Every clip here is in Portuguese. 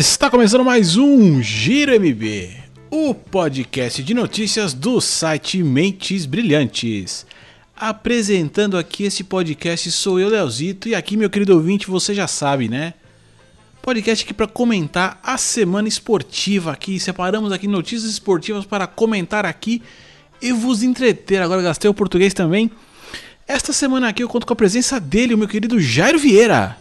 Está começando mais um Giro MB, o podcast de notícias do site Mentes Brilhantes. Apresentando aqui esse podcast sou eu, Leozito, e aqui, meu querido ouvinte, você já sabe, né? Podcast aqui para comentar a semana esportiva aqui. Separamos aqui notícias esportivas para comentar aqui e vos entreter. Agora gastei o português também. Esta semana aqui eu conto com a presença dele, o meu querido Jairo Vieira.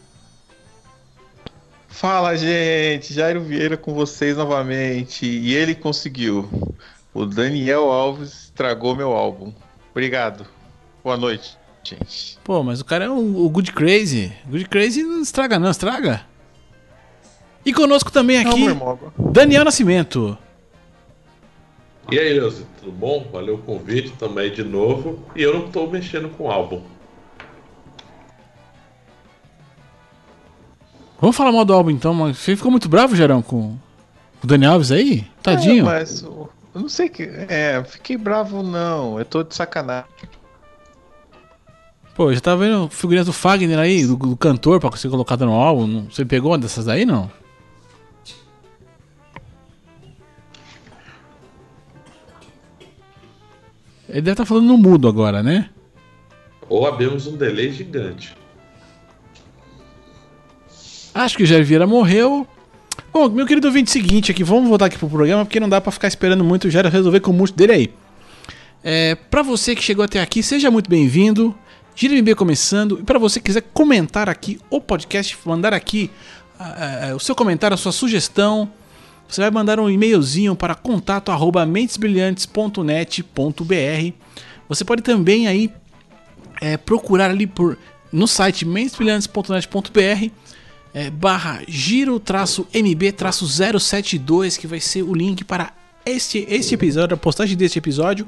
Fala, gente! Jairo Vieira com vocês novamente. E ele conseguiu. O Daniel Alves estragou meu álbum. Obrigado. Boa noite, gente. Pô, mas o cara é o, o Good Crazy. Good Crazy não estraga, não, estraga. E conosco também aqui, não, Daniel Nascimento. E aí, Leozinho, tudo bom? Valeu o convite também de novo. E eu não tô mexendo com o álbum. Vamos falar mal do álbum então, mas você ficou muito bravo, Gerão, com o Dani Alves aí? Tadinho. É, mas eu não sei que. É, fiquei bravo não. Eu tô de sacanagem. Pô, já tava vendo figurinhas do Fagner aí, do, do cantor, pra ser colocado no álbum. Você pegou uma dessas aí, não? Ele deve estar tá falando no mudo agora, né? Ou abrimos um delay gigante. Acho que o Jair Vieira morreu. Bom, meu querido ouvinte, seguinte aqui, vamos voltar aqui pro programa, porque não dá para ficar esperando muito o Jair resolver com o multi dele aí. É, para você que chegou até aqui, seja muito bem-vindo. Gira MB começando. E para você que quiser comentar aqui o podcast, mandar aqui uh, o seu comentário, a sua sugestão, você vai mandar um e-mailzinho para contato@mentesbrilhantes.net.br. Você pode também aí é, procurar ali por no site mentesbrilhantes.net.br é, barra giro-mb-072, que vai ser o link para este, este episódio, a postagem deste episódio.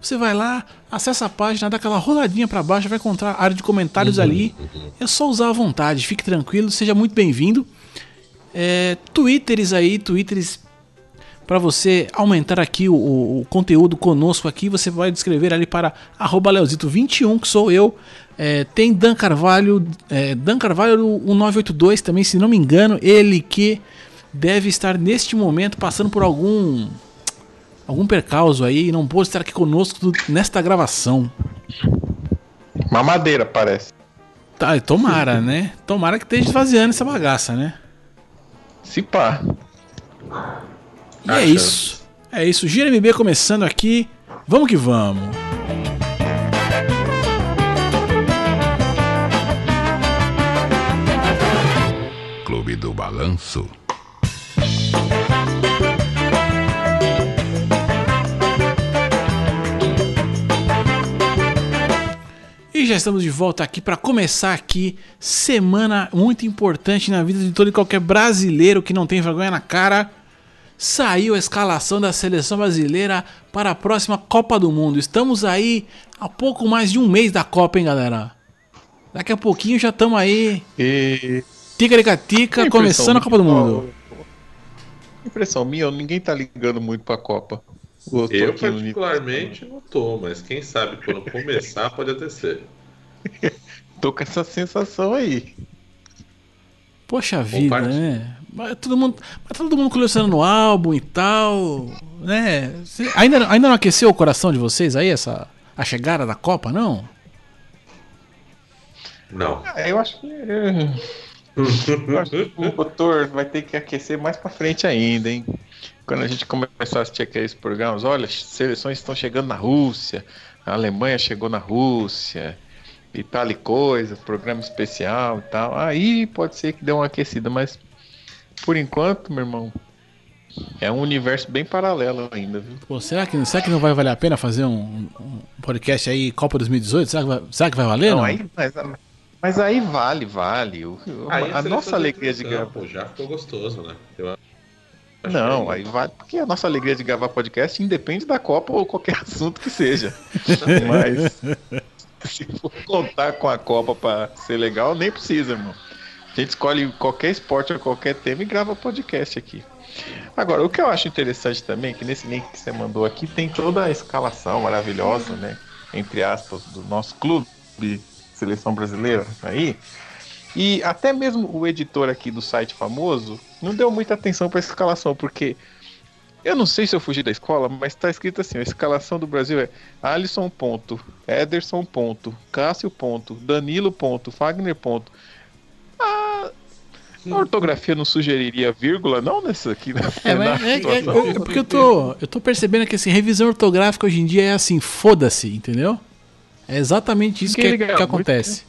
Você vai lá, acessa a página, dá aquela roladinha para baixo, vai encontrar a área de comentários uhum, ali. É só usar à vontade, fique tranquilo, seja muito bem-vindo. É, twitters aí, twitters para você aumentar aqui o, o, conteúdo conosco aqui, você vai descrever ali para leozito21, que sou eu. É, tem Dan Carvalho, é, Dan Carvalho 1982 também, se não me engano, ele que deve estar neste momento passando por algum algum percalço aí e não pôde estar aqui conosco nesta gravação. Mamadeira, parece. Tá, tomara, né? Tomara que esteja esvaziando essa bagaça, né? Se pá. E é isso. É isso. Gira MB começando aqui. Vamos que vamos. Clube do Balanço. E já estamos de volta aqui para começar aqui semana muito importante na vida de todo e qualquer brasileiro que não tem vergonha na cara saiu a escalação da seleção brasileira para a próxima Copa do Mundo. Estamos aí há pouco mais de um mês da Copa, hein, galera? Daqui a pouquinho já estamos aí. E... Tica começando a Copa do Mundo. Impressão minha, ninguém tá ligando muito pra Copa. Eu, eu particularmente não tô, mas quem sabe quando começar pode até ser. tô com essa sensação aí. Poxa vida, né? Mas todo mundo, mas todo mundo colecionando álbum e tal, né? Ainda, ainda não aqueceu o coração de vocês aí essa a chegada da Copa, não? Não. É, eu acho que eu acho que o motor vai ter que aquecer mais para frente ainda, hein? Quando a gente começar a assistir aqueles programas, olha, as seleções estão chegando na Rússia, a Alemanha chegou na Rússia, e tal e coisa, programa especial e tal. Aí pode ser que dê uma aquecida, mas por enquanto, meu irmão, é um universo bem paralelo ainda, viu? Pô, será que, será que não vai valer a pena fazer um, um podcast aí, Copa 2018? Será que vai, será que vai valer? Não, não? Aí, mas, mas, aí vale, vale. O, aí a, nossa alegria de gravar. Pô, já ficou gostoso, né? Eu não, aí vale, porque a nossa alegria de gravar podcast independe da Copa ou qualquer assunto que seja. mas se for contar com a Copa para ser legal, nem precisa, irmão. A gente escolhe qualquer esporte ou qualquer tema e grava podcast aqui. Agora, o que eu acho interessante também, é que nesse link que você mandou aqui tem toda a escalação maravilhosa, né? Entre aspas, do nosso clube, seleção brasileira aí. E até mesmo o editor aqui do site famoso não deu muita atenção para essa escalação, porque eu não sei se eu fugi da escola, mas tá escrito assim: a escalação do Brasil é Alisson ponto, Ederson ponto, Cássio ponto, Danilo ponto, Fagner ponto. A, ortografia não sugeriria vírgula, não nessa aqui, né? É, mas é, é- é- é porque eu tô, eu tô percebendo que assim, revisão ortográfica hoje em dia é assim, foda-se, entendeu? É exatamente isso que, Que é- que muito acontece.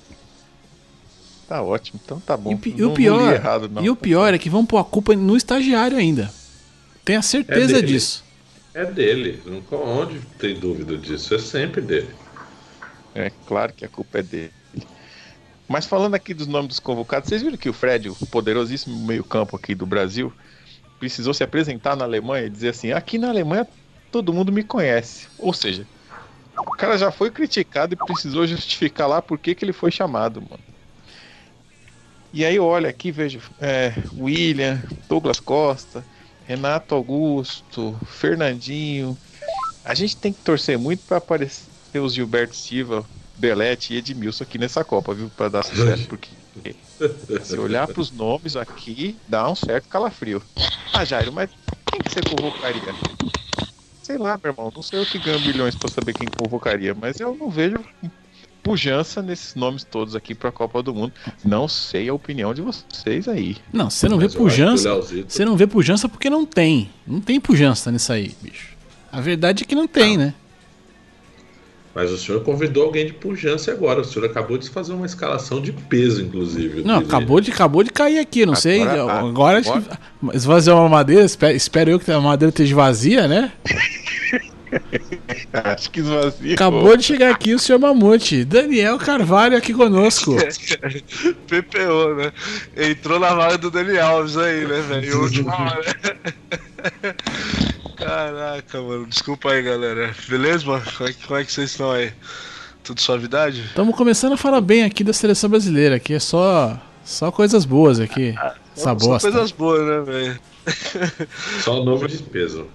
Tá ótimo, então tá bom. E, Não- o pior, errado, não. e o pior é que vão pôr a culpa no estagiário ainda. Tenha certeza dele. disso. É dele. Nunca onde tem dúvida disso. É sempre dele. É claro que a culpa é dele. Mas falando aqui dos nomes dos convocados, vocês viram que o Fred, o poderosíssimo meio-campo aqui do Brasil, precisou se apresentar na Alemanha e dizer assim: aqui na Alemanha todo mundo me conhece. Ou seja, o cara já foi criticado e precisou justificar lá por que, que ele foi chamado, mano. E aí eu olho aqui, vejo é, William, Douglas Costa, Renato Augusto, Fernandinho. A gente tem que torcer muito para aparecer os Gilberto Silva, Belete e Edmilson aqui nessa Copa, viu? Para dar sucesso, porque se olhar para os nomes aqui, dá um certo calafrio. Ah, Jairo, mas quem que você convocaria? Sei lá, meu irmão, não sei eu que ganho milhões para saber quem convocaria, mas eu não vejo pujança nesses nomes todos aqui para a Copa do Mundo. Não sei a opinião de vocês aí. Não, você não vê Mas o pujança. Você não vê pujança porque não tem. Não tem pujança nisso aí, bicho. A verdade é que não tem, né? Mas o senhor convidou alguém de pujança agora. O senhor acabou de fazer uma escalação de peso, inclusive. Não, diria. acabou de, acabou de cair aqui, não sei. Agora- ah, Agora, acho que esvaziou uma madeira. Espero, espero eu que a madeira esteja vazia, né? Acho que esvazia. Acabou de chegar aqui o senhor Mamute. Daniel Carvalho aqui conosco. PPO, né? Entrou na vaga do Dani Alves aí, né, velho? Última hora. Caraca, mano. Desculpa aí, galera. Beleza, mano? Como é, que- como é que vocês estão aí? Tudo suavidade? Estamos começando a falar bem aqui da seleção brasileira. Aqui é só, só coisas boas aqui. Essa Só bosta. coisas boas, né, velho? Só o nome de peso.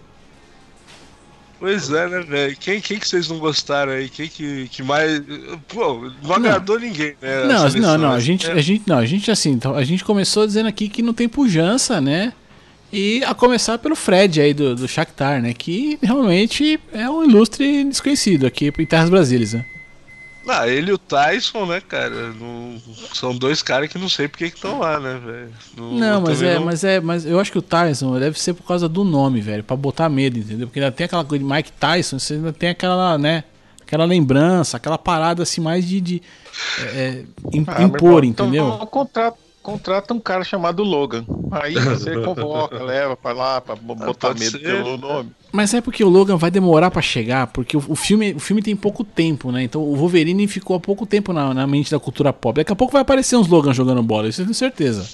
Pois é, né, velho? Quem, quem que vocês não gostaram aí? Quem que, que mais. Pô, não agradou ninguém, né? Não, seleção, não, não. A gente, a gente, não, a gente assim, então, a gente começou dizendo aqui que não tem pujança, né? E a começar pelo Fred aí do, do Shakhtar, né? Que realmente é um ilustre desconhecido aqui em Terras Brasílias, né? Ah, ele e o Tyson, né, cara? Não- São dois caras que não sei porque que estão lá, né, velho? Não, mas também é, não- mas é, mas eu acho que o Tyson deve ser por causa do nome, velho, Pra botar medo, entendeu? Porque ainda tem aquela coisa de Mike Tyson, você ainda tem aquela, né, aquela lembrança, aquela parada assim mais de, de é, é, Ah, meu impor, irmão, então entendeu? Contrata, um cara chamado Logan. Aí você convoca, leva pra lá, pra bo- botar medo ser. pelo nome. Mas é porque o Logan vai demorar pra chegar, porque o, o filme, o filme tem pouco tempo, né? Então o Wolverine ficou há pouco tempo na, na mente da cultura pop. Daqui a pouco vai aparecer uns Logan jogando bola, isso eu tenho certeza.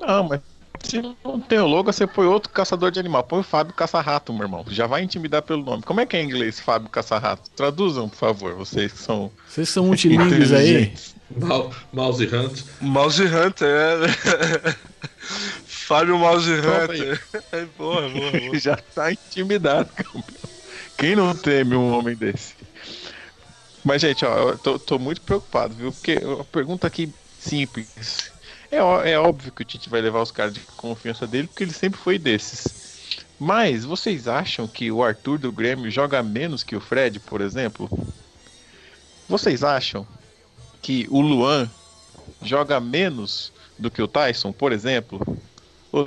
Não, mas se não tem o Logan, você põe outro caçador de animal. Põe o Fábio Caça-Rato, meu irmão. Já vai intimidar pelo nome. Como é que é em inglês, Fábio Caça-Rato? Traduzam, por favor, vocês que são Vocês são multilingües aí. Mal- Mouse Hunt. Mouse Hunter, é. Fábio Mouse. Hunter. É boa, boa, boa. Já tá intimidado, campeão. Quem não teme um homem desse? Mas, gente, ó, eu tô, tô muito preocupado, viu? Porque uma pergunta aqui simples. É, é óbvio que o Tite vai levar os caras de confiança dele, porque ele sempre foi desses. Mas vocês acham que o Arthur do Grêmio joga menos que o Fred, por exemplo? Vocês acham que o Luan joga menos do que o Tyson, por exemplo?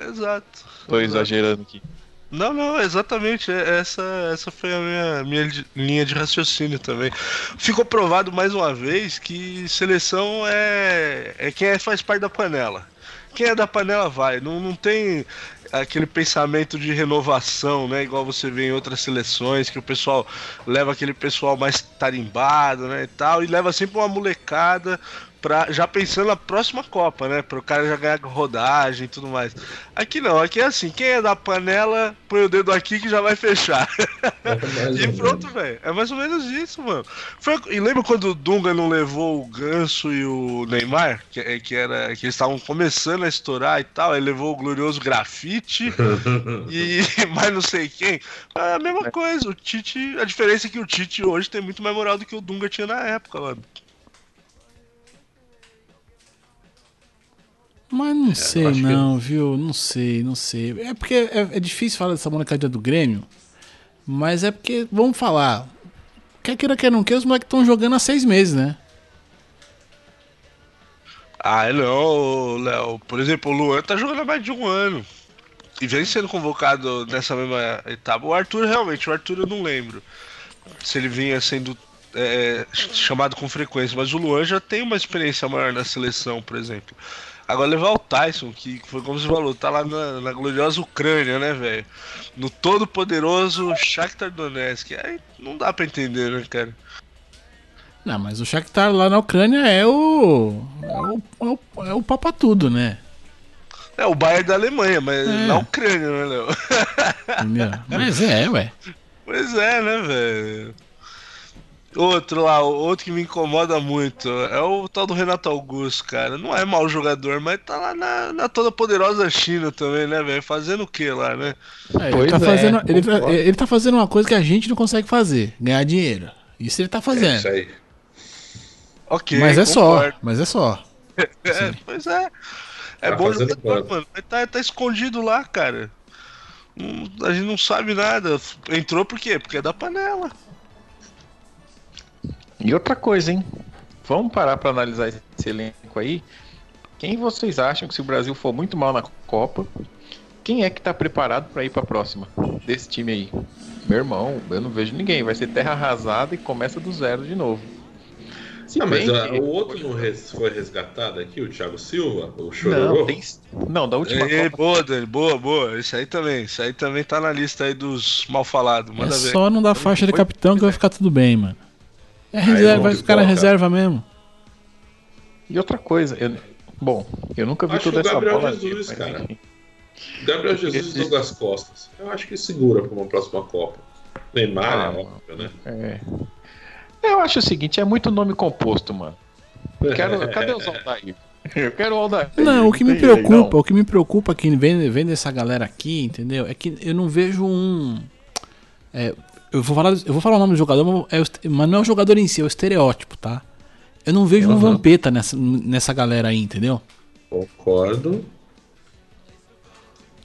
Exato. Tô exato. exagerando aqui. Não, não, exatamente. é- Essa, essa foi a minha, minha li- linha de raciocínio também. Ficou provado mais uma vez que seleção é, é quem faz parte da panela. Quem é da panela vai. Não, não tem aquele pensamento de renovação, né? Igual você vê em outras seleções, que o pessoal leva aquele pessoal mais tarimbado, né? E tal, e leva sempre uma molecada. Pra, já pensando na próxima Copa, né? Para o cara já ganhar rodagem e tudo mais. Aqui não, aqui é assim: quem é da panela, põe o dedo aqui que já vai fechar. Mais E pronto, velho. É mais ou menos isso, mano. Foi- e lembra quando o Dunga não levou o Ganso e o Neymar? Que, é- que, era, que eles estavam começando a estourar e tal. Ele levou o glorioso grafite e mais não sei quem. É a mesma coisa. O Tite. A diferença é que o Tite hoje tem muito mais moral do que o Dunga tinha na época, mano. Mas não sei acho que- não, viu? Não sei, não sei. É porque é, é difícil falar dessa molecada do Grêmio, mas é porque, vamos falar, quer queira, quer não queira, os moleques estão jogando há seis meses, né? Ah, não, Léo. Por exemplo, o Luan tá jogando há mais de um ano. E vem sendo convocado nessa mesma etapa. O Arthur, realmente, o Arthur eu não lembro se ele vinha sendo é, chamado com frequência. Mas o Luan já tem uma experiência maior na seleção, por exemplo. Agora levar o Tyson, que foi como você falou, tá lá na, na gloriosa Ucrânia, né, velho? No todo poderoso Shakhtar Donetsk. Aí não dá pra entender, né, cara? Não, mas o Shakhtar lá na Ucrânia é o. É o, é o, é o papa tudo, né? É o Bayern da Alemanha, mas É. na Ucrânia, né, Léo? Mas é, ué. Pois é, né, velho? Outro lá, o outro que me incomoda muito é o tal do Renato Augusto, cara. Não é mau jogador, mas tá lá na, na toda poderosa China também, né, velho? Fazendo o que lá, né? É, ele, Pois tá é, fazendo, ele, tá, ele tá fazendo uma coisa que a gente não consegue fazer: ganhar dinheiro. Isso ele tá É fazendo. isso aí. Ok. mas é só, concordo. mas é só. É, pois é. É Tá bom jogador, mano. Mas tá, tá escondido lá, cara. A gente não sabe nada. Entrou por quê? Porque é da panela. E outra coisa, hein? Vamos parar pra analisar esse elenco aí. Quem vocês acham que se o Brasil for muito mal na Copa, quem é que tá preparado pra ir pra próxima desse time aí? Meu irmão, eu não vejo ninguém. Vai ser terra arrasada e começa do zero de novo. Se Não, mas que- o outro não res- foi resgatado aqui, o Thiago Silva, o Chororô? Não, tem... não, da última Ei, Copa. boa, Dani, boa, boa. Isso aí também. Isso aí também tá na lista aí dos mal falados. É ver. só não dar faixa de capitão que vai ficar tudo bem, mano. É reserva, vai ficar na reserva mesmo. E outra coisa, eu... bom, eu nunca vi Acho toda essa Gabriel bola. Jesus, cara. enfim. Gabriel Jesus e Douglas Costas. Eu acho que segura pra uma próxima Copa. Neymar, Ah, é óbvio, né? É. Eu acho o seguinte, é muito nome composto, mano. Quero, cadê os Aldair? Eu quero o Aldair. Não, o que me preocupa, o que me preocupa que vem, vem dessa galera aqui, entendeu? É que eu não vejo um. é, eu, vou falar, eu vou falar o nome do jogador, mas é mas não é o jogador em si, é o estereótipo, tá? Eu não vejo um Aham. vampeta nessa, nessa galera aí, entendeu? Concordo.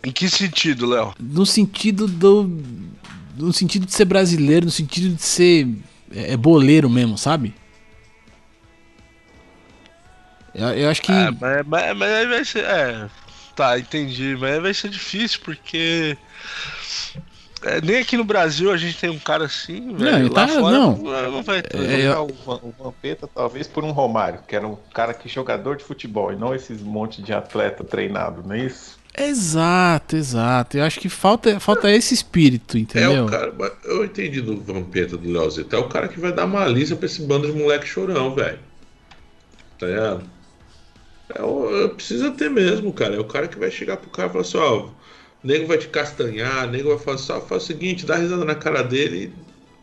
Em que sentido, Léo? No sentido do. No sentido de ser brasileiro, no sentido de ser é, é boleiro mesmo, sabe? Eu, eu acho que. É, mas, mas, mas aí vai ser. É. Tá, entendi. Mas aí vai ser difícil porque. É, nem aqui no Brasil a gente tem um cara assim, velho. ele Lá tá- fora não. não vai ter. É, Trocar o, Vampeta talvez por um Romário, que era um cara que jogador de futebol e não esses monte de atleta treinado, não é isso? Exato, exato. Eu acho que falta, falta esse espírito, É entendeu? o cara. Eu entendi do Vampeta do Leozito. É o cara que vai dar uma lista pra esse bando de moleque chorão, velho. Tá ligado? É o, precisa ter mesmo, cara. É o cara que vai chegar pro cara e falar assim: ó, o nego vai te castanhar, o nego vai falar só faz o seguinte, dá risada na cara dele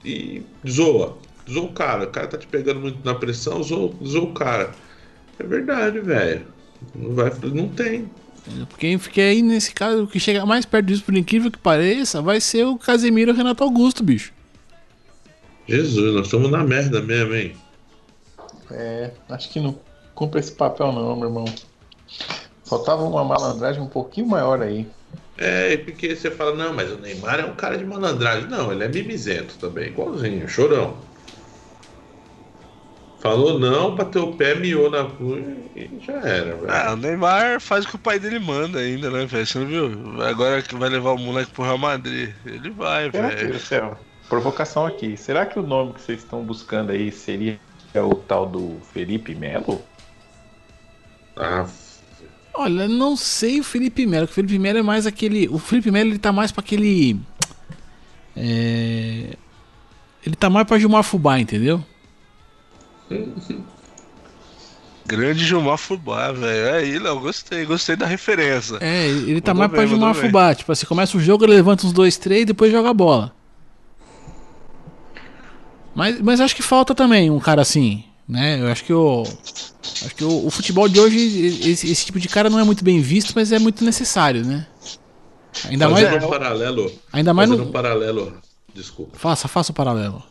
e, e zoa. Zoa o cara. O cara tá te pegando muito na pressão, zoa, zoa o cara. É verdade, velho. Não, vai, não tem. Porque porque aí, nesse caso, o que chega mais perto disso, por incrível que pareça, vai ser o Casemiro e o Renato Augusto, bicho. Jesus, nós estamos na merda mesmo, hein? É, acho que não cumpre esse papel não, meu irmão. Faltava uma malandragem um pouquinho maior aí. É, porque você fala, não, mas o Neymar é um cara de malandragem. Não, ele é mimizento também, igualzinho, chorão. Falou não, bateu o pé, miou na cruz e já era, velho. Ah, o Neymar faz o que o pai dele manda ainda, né, velho? Você não viu? Agora que vai levar o moleque pro Real Madrid. Ele vai, velho. Céu, provocação aqui. Será que o nome que vocês estão buscando aí seria o tal do Felipe Melo? Ah, Olha, não sei o Felipe Melo, o Felipe Melo é mais aquele. O Felipe Melo ele tá mais pra aquele. É. Ele tá mais pra Gilmar Fubá, entendeu? Grande Gilmar Fubá, velho. Aí, Léo, gostei, gostei da referência. É, ele tá Mandou mais pra bem, Gilmar mandou bem. Fubá. Tipo assim, começa o jogo, ele levanta uns dois, três e depois joga a bola. Mas, mas acho que falta também um cara assim, né? Eu acho que o. Acho que o, o futebol de hoje, esse, esse tipo de cara não é muito bem visto, mas é muito necessário, né? Ainda mais. fazendo um paralelo. Ainda mais fazendo no. um paralelo. Desculpa. Faça, faça o paralelo.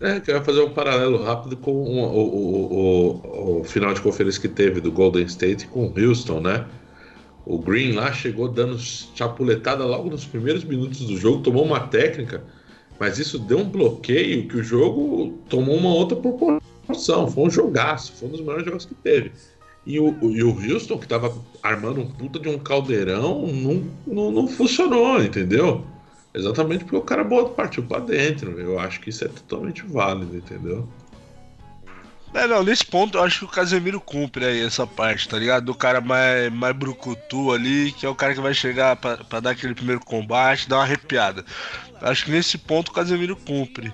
É, que eu ia fazer um paralelo rápido com o, o, o, o- o final de conferência que teve do Golden State com o Houston, né? O Green lá chegou dando chapuletada logo nos primeiros minutos do jogo, tomou uma técnica, mas isso deu um bloqueio que o jogo tomou uma outra proporção. Foi um jogaço, foi um dos melhores jogos que teve. E o, e o Houston, que estava armando um puta de um caldeirão, não, não, não funcionou, entendeu? Exatamente porque o cara partiu para dentro. Eu acho que isso é totalmente válido, entendeu? É, não, nesse ponto eu acho que o Casemiro cumpre aí essa parte, tá ligado? Do cara mais, mais brucutu ali, que é o cara que vai chegar pra dar aquele primeiro combate, dar uma arrepiada. Acho que nesse ponto o Casemiro cumpre.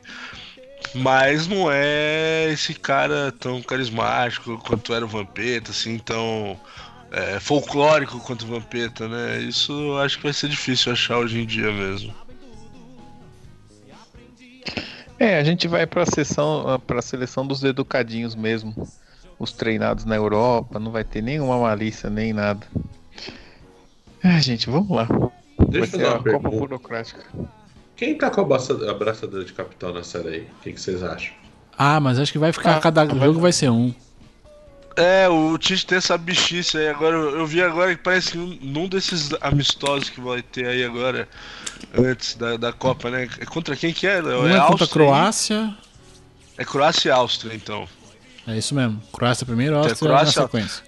Mas não é esse cara tão carismático quanto era o Vampeta, assim, tão é, folclórico quanto o Vampeta, né? Isso eu acho que vai ser difícil achar hoje em dia mesmo. É, a gente vai para a sessão, para a seleção dos educadinhos mesmo, os treinados na Europa, não vai ter nenhuma malícia nem nada. É, gente, vamos lá. Deixa vai eu ser dar uma a Copa. Burocrática. Quem tá com a abraça- abraçadora de capitão nessa série aí? O que, que vocês acham? Ah, mas acho que vai ficar. Ah, cada vai- jogo vai ser um. É, o Tite tem essa bichice aí. Agora, eu vi agora que parece que num- num desses amistosos que vai ter aí agora, antes da, da Copa, né? É contra quem que é? Um é é contra a Áustria, Croácia. É Croácia e Áustria, então. É isso mesmo. Croácia primeiro, é Áustria Croácia- na sequência.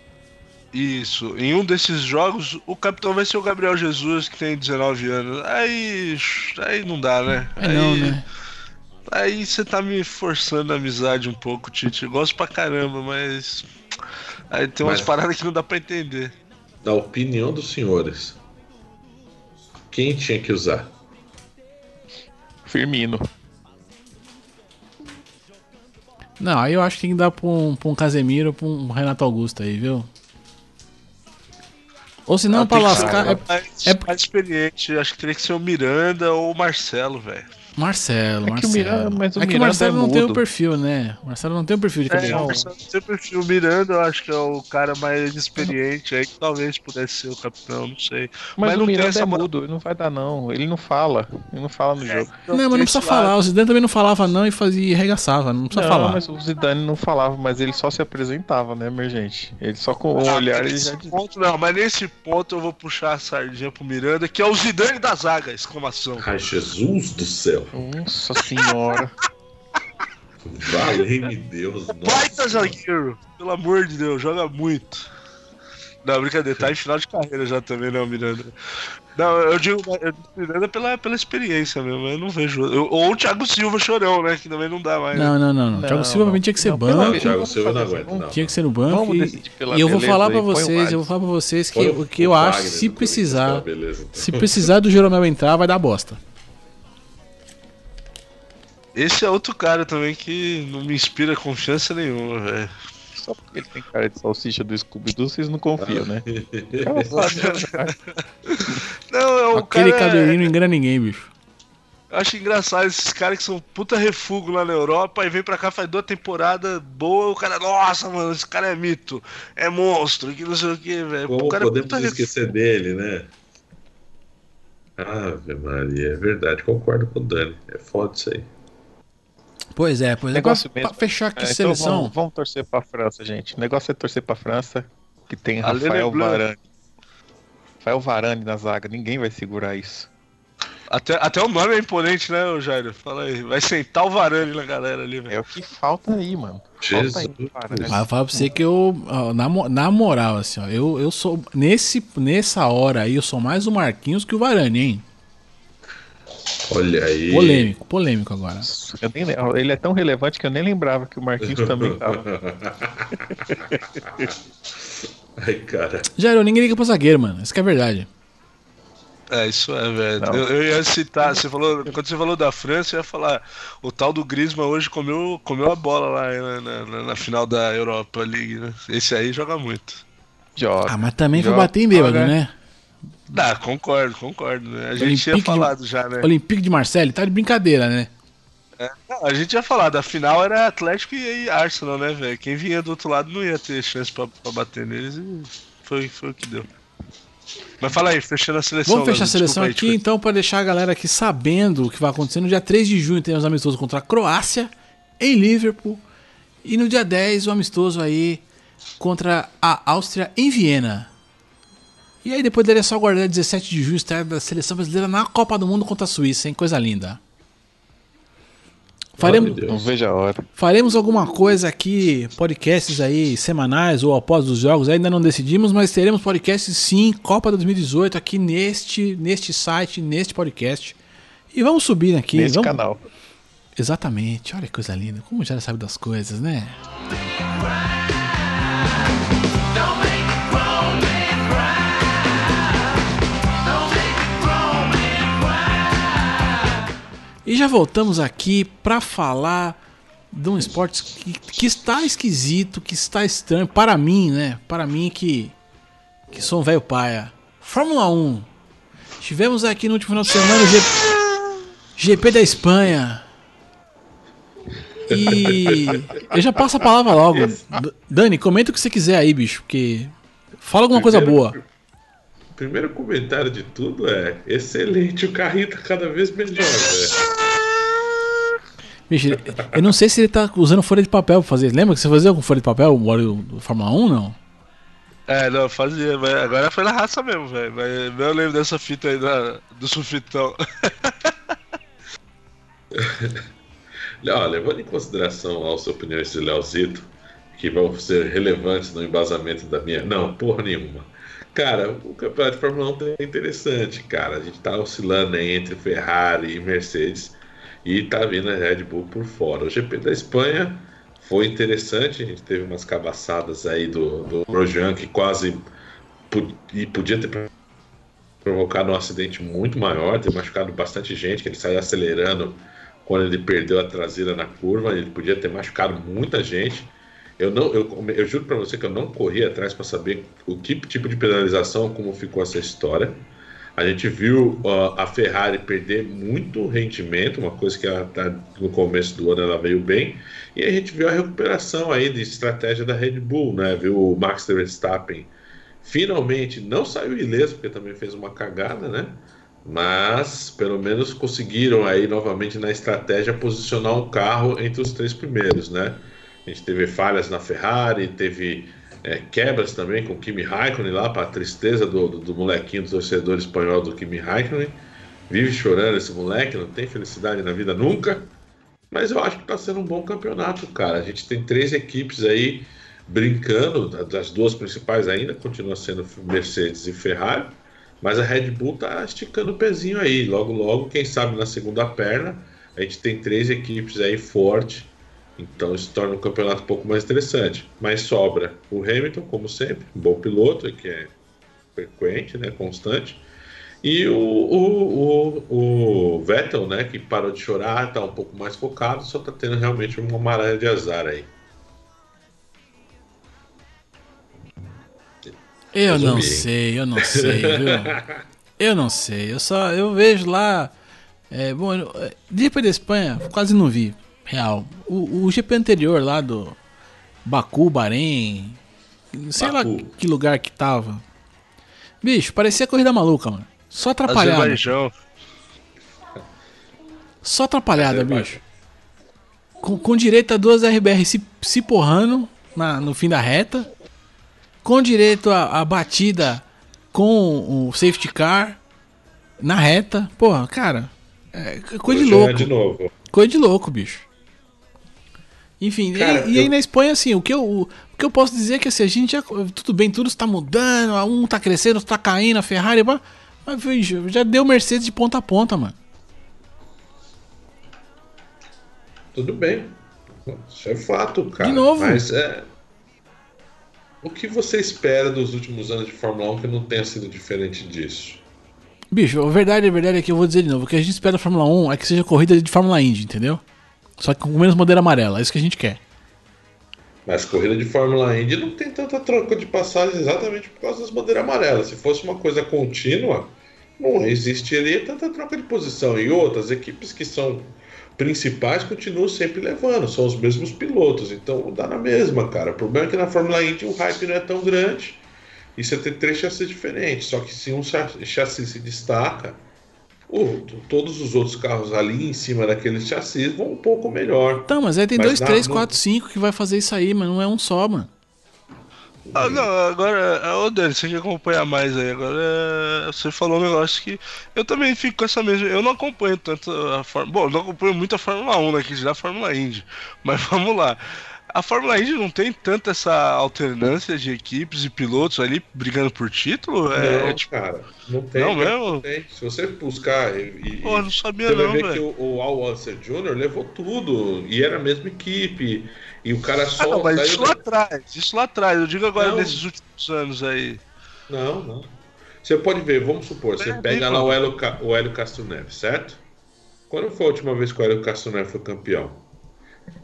Isso. Em um desses jogos, o capitão vai ser o Gabriel Jesus, que tem 19 anos. Aí. Aí não dá, né? É não, né? Aí você tá me forçando a amizade um pouco, Tite. Eu gosto pra caramba, mas. Aí tem umas Mas- paradas que não dá pra entender. Da opinião dos senhores, quem tinha que usar? Firmino. Não, aí eu acho que tem que dar pra um, pra um Casemiro, pra um Renato Augusto aí, viu? Ou se não, Ah, pra lascar. É mais, é- mais experiente. Acho que teria que ser o Miranda ou o Marcelo, velho. Marcelo, É que o Marcelo. Miranda- mas o é que o Miranda Marcelo é não tem o mudo. perfil, né? O Marcelo não tem o perfil de É, capitão. o Marcelo sempre o Miranda, eu acho que é o cara mais experiente aí, que talvez pudesse ser o capitão, não sei. Mas, Mas o não tem Miranda essa é mudo, ele não vai dar não. Ele não fala. Ele não fala no jogo. Não, mas não tem precisa falar. O Zidane também não falava não e fazia e arregaçava. Não precisa não, falar. mas o Zidane não falava, mas ele só se apresentava, né, emergente? Ele só com o Ah, olhar ele já ponto, não, mas nesse ponto eu vou puxar a sardinha pro Miranda, que é o Zidane da zaga, exclamação. Ai, Jesus do céu. Nossa senhora. Valei-me Deus. Baita nossa. zagueiro, pelo amor de Deus, joga muito. Não, brincadeira, tá em final de carreira já também, né, o Miranda. Não, eu digo, eu digo Miranda pela, pela experiência mesmo, eu não vejo. eu- ou o Thiago Silva chorão, né, que também não dá mais. né? Não, não, não, não. Não, Thiago Silva pra mim tinha que ser não, banco. Não, Thiago Silva não aguenta, não. Tinha que ser no banco. Vamos E, e eu vou falar o vocês, eu vou falar pra vocês que o que eu acho, se precisar, então. se precisar do Jeromel entrar, vai dar bosta. Esse é outro cara também que não me inspira confiança nenhuma, velho. Só porque ele tem cara de salsicha do Scooby-Doo, vocês não confiam, né? Não, é o Aquele cara. cadeirinho não engana ninguém, bicho. Eu acho engraçado esses caras que são puta refúgio lá na Europa e vem pra cá, faz duas temporadas boa, o cara, nossa, mano, esse cara é mito, é monstro, que não sei o que, velho. Como O cara é podemos puta refúgio. esquecer dele, né? Ave Maria, é verdade, concordo com o Dani. É foda isso aí. Pois é, pois é. Negócio Agora, mesmo. pra fechar aqui É, então seleção. vamos, vamos torcer pra França, gente. O negócio é torcer pra França, que tem Ale Rafael. Varane. Rafael Varane na zaga, ninguém vai segurar isso. Até, até o nome é imponente, né, Jairo? Fala aí. Vai sentar o Varane na galera ali, velho. É o que falta aí, mano. Falta aí, Jesus. Varane. Ah, eu falo pra você que eu, na, na moral, assim, ó, eu, eu sou. Nesse, nessa hora aí, eu sou mais o Marquinhos que o Varane, hein? Olha aí. Polêmico, polêmico agora. Eu nem. Ele é tão relevante que eu nem lembrava que o Marquinhos também tava. Ai, cara. Jairo, ninguém liga pro zagueiro, mano. Isso que é verdade. É, isso é, velho. Eu, eu ia citar, você falou, quando você falou da França, eu ia falar, o tal do Griezmann hoje comeu, comeu a bola lá na, na- na final da Europa League, né? Esse aí joga muito. Joga. Ah, mas também foi Joga, bater em bêbado, joga. né? Ah, concordo, concordo, né? A gente Olympique tinha de- falado já, né? Olympique de Marseille, tá de brincadeira, né? Não, a gente ia falar, da final era Atlético e Arsenal, né, velho? Quem vinha do outro lado não ia ter chance pra, pra bater neles e foi, foi o que deu. Mas fala aí, fechando a seleção. Vamos fechar a seleção desculpa aqui, aí, então, pra deixar a galera aqui sabendo o que vai acontecer. No dia 3 de junho tem os amistosos contra a Croácia, em Liverpool. E no dia 10, o amistoso aí contra a Áustria, em Viena. E aí depois dele é só guardar 17 de julho, estreia da seleção brasileira na Copa do Mundo contra a Suíça, hein? Coisa linda. Faremos. Não vejo a hora. faremos alguma coisa aqui, podcasts aí semanais ou após os jogos, ainda não decidimos, mas teremos podcasts sim, Copa 2018 aqui neste, neste site, neste podcast. E vamos subir aqui. Nesse vamos... canal. Exatamente, olha que coisa linda, como já sabe das coisas, né? E já voltamos aqui para falar de um esporte que, que está esquisito, que está estranho para mim, né? Para mim que que sou um velho paia. Fórmula 1. Tivemos aqui no último final de semana o G- GP da Espanha. E eu já passo a palavra logo. Dani, comenta o que você quiser aí, bicho, porque fala alguma coisa boa. Primeiro comentário de tudo é excelente, o carrinho tá cada vez melhor, velho. Bicho, eu não sei se ele tá usando folha de papel pra fazer. Lembra que você fazia com folha de papel o óleo do Fórmula 1, não? É, não, fazia, mas agora foi na raça mesmo, velho. Mas eu lembro dessa fita aí da, do sulfitão. Ó, levando em consideração as opiniões de Leozito, que vão ser relevantes no embasamento da minha. Não, porra nenhuma. Cara, o campeonato de Fórmula 1 é interessante, cara. A gente tá oscilando aí entre Ferrari e Mercedes e tá vindo a Red Bull por fora. O GP da Espanha foi interessante, a gente teve umas cabaçadas aí do, do Grosjean que quase e podia ter provocado um acidente muito maior, ter machucado bastante gente, que ele saiu acelerando quando ele perdeu a traseira na curva, ele podia ter machucado muita gente. Eu não, eu, eu juro para você que eu não corri atrás para saber o que tipo de penalização, como ficou essa história. A gente viu ó, a Ferrari perder muito rendimento, uma coisa que ela tá, no começo do ano ela veio bem, e a gente viu a recuperação aí de estratégia da Red Bull, né? Viu o Max Verstappen finalmente não saiu ileso, porque também fez uma cagada, né? Mas pelo menos conseguiram aí novamente na estratégia posicionar um carro entre os três primeiros, né? A gente teve falhas na Ferrari, teve é, quebras também com o Kimi Raikkonen lá, para a tristeza do, do, do molequinho do torcedor espanhol do Kimi Raikkonen. Vive chorando esse moleque, não tem felicidade na vida nunca. Mas eu acho que está sendo um bom campeonato, cara. A gente tem três equipes aí brincando, das duas principais ainda, continua sendo Mercedes e Ferrari. Mas a Red Bull tá esticando o pezinho aí. Logo, logo, quem sabe na segunda perna, a gente tem três equipes aí fortes. Então isso torna o campeonato um pouco mais interessante. Mas sobra o Hamilton, como sempre, um bom piloto, que é frequente, né, constante. E o, o, o, o Vettel, né, que parou de chorar, tá um pouco mais focado, só tá tendo realmente uma maré de azar aí. Eu não sei, eu não sei, viu? Eu não sei, eu só eu vejo lá. É, bom, eu- é, da Espanha, quase não vi, real. O, o GP anterior lá do Baku, Bahrein, sei lá Baku. que lugar que tava. Bicho, parecia corrida maluca, mano. Só atrapalhada. Azerbaijão. Só atrapalhada, Azerbaijão. bicho. Com, com direito a duas RBR se, se porrando na, no fim da reta. Com direito a, a batida com o safety car na reta. Porra, cara. É coisa de Hoje é louco. De novo. Coisa de louco, bicho. Enfim, e- Cara, e, aí eu- na Espanha, assim, o que eu, o, que eu posso dizer é que assim, a gente já. Tudo bem, tudo está mudando, um tá crescendo, outro tá caindo, a Ferrari. Mas já deu Mercedes de ponta a ponta, mano. Tudo bem. Isso é fato, cara. De novo. Mas é. O que você espera dos últimos anos de Fórmula 1 que não tenha sido diferente disso? Bicho, a verdade, a verdade é que eu vou dizer de novo. O que a gente espera da Fórmula 1 é que seja corrida de Fórmula Indy, entendeu? Só que com menos bandeira amarela, é isso que a gente quer. Mas corrida de Fórmula Indy não tem tanta troca de passagem exatamente por causa das bandeiras amarelas. Se fosse uma coisa contínua, não existiria tanta troca de posição. E outras equipes que são principais continuam sempre levando, são os mesmos pilotos. Então dá na mesma, cara. O problema é que na Fórmula Indy o hype não é tão grande e você tem três chassis diferentes. Só que se um cha- chassi se destaca, o- todos os outros carros ali em cima daqueles chassis vão um pouco melhor. Então, mas aí tem Mas 2, dá- 3, não- 4, 5 que vai fazer isso aí, mas não é um só, mano. Ah, não, agora, ô Dani, você que acompanha mais aí, agora é, você falou um negócio que eu também fico com essa mesma. Eu não acompanho tanto a Fórmula. Bom, não acompanho muito a Fórmula 1, né? Que já a Fórmula Indy. Mas vamos lá. A Fórmula Indy não tem tanta essa alternância de equipes e pilotos ali brigando por título? É, não, é tipo. cara, não tem. Não cara, mesmo? não tem. Se você buscar e, Pô, não sabia você vai não, ver que o, o Al Unser Jr. levou tudo e era a mesma equipe e o cara Ah, só não, mas saiu isso da- lá atrás, isso lá atrás. Eu digo agora Não. nesses últimos anos aí. Não, não. Você pode ver, vamos supor, você É, pega lá o. Hélio, o Hélio Castro Neves, certo? Quando foi a última vez que o Hélio Castro Neves foi campeão?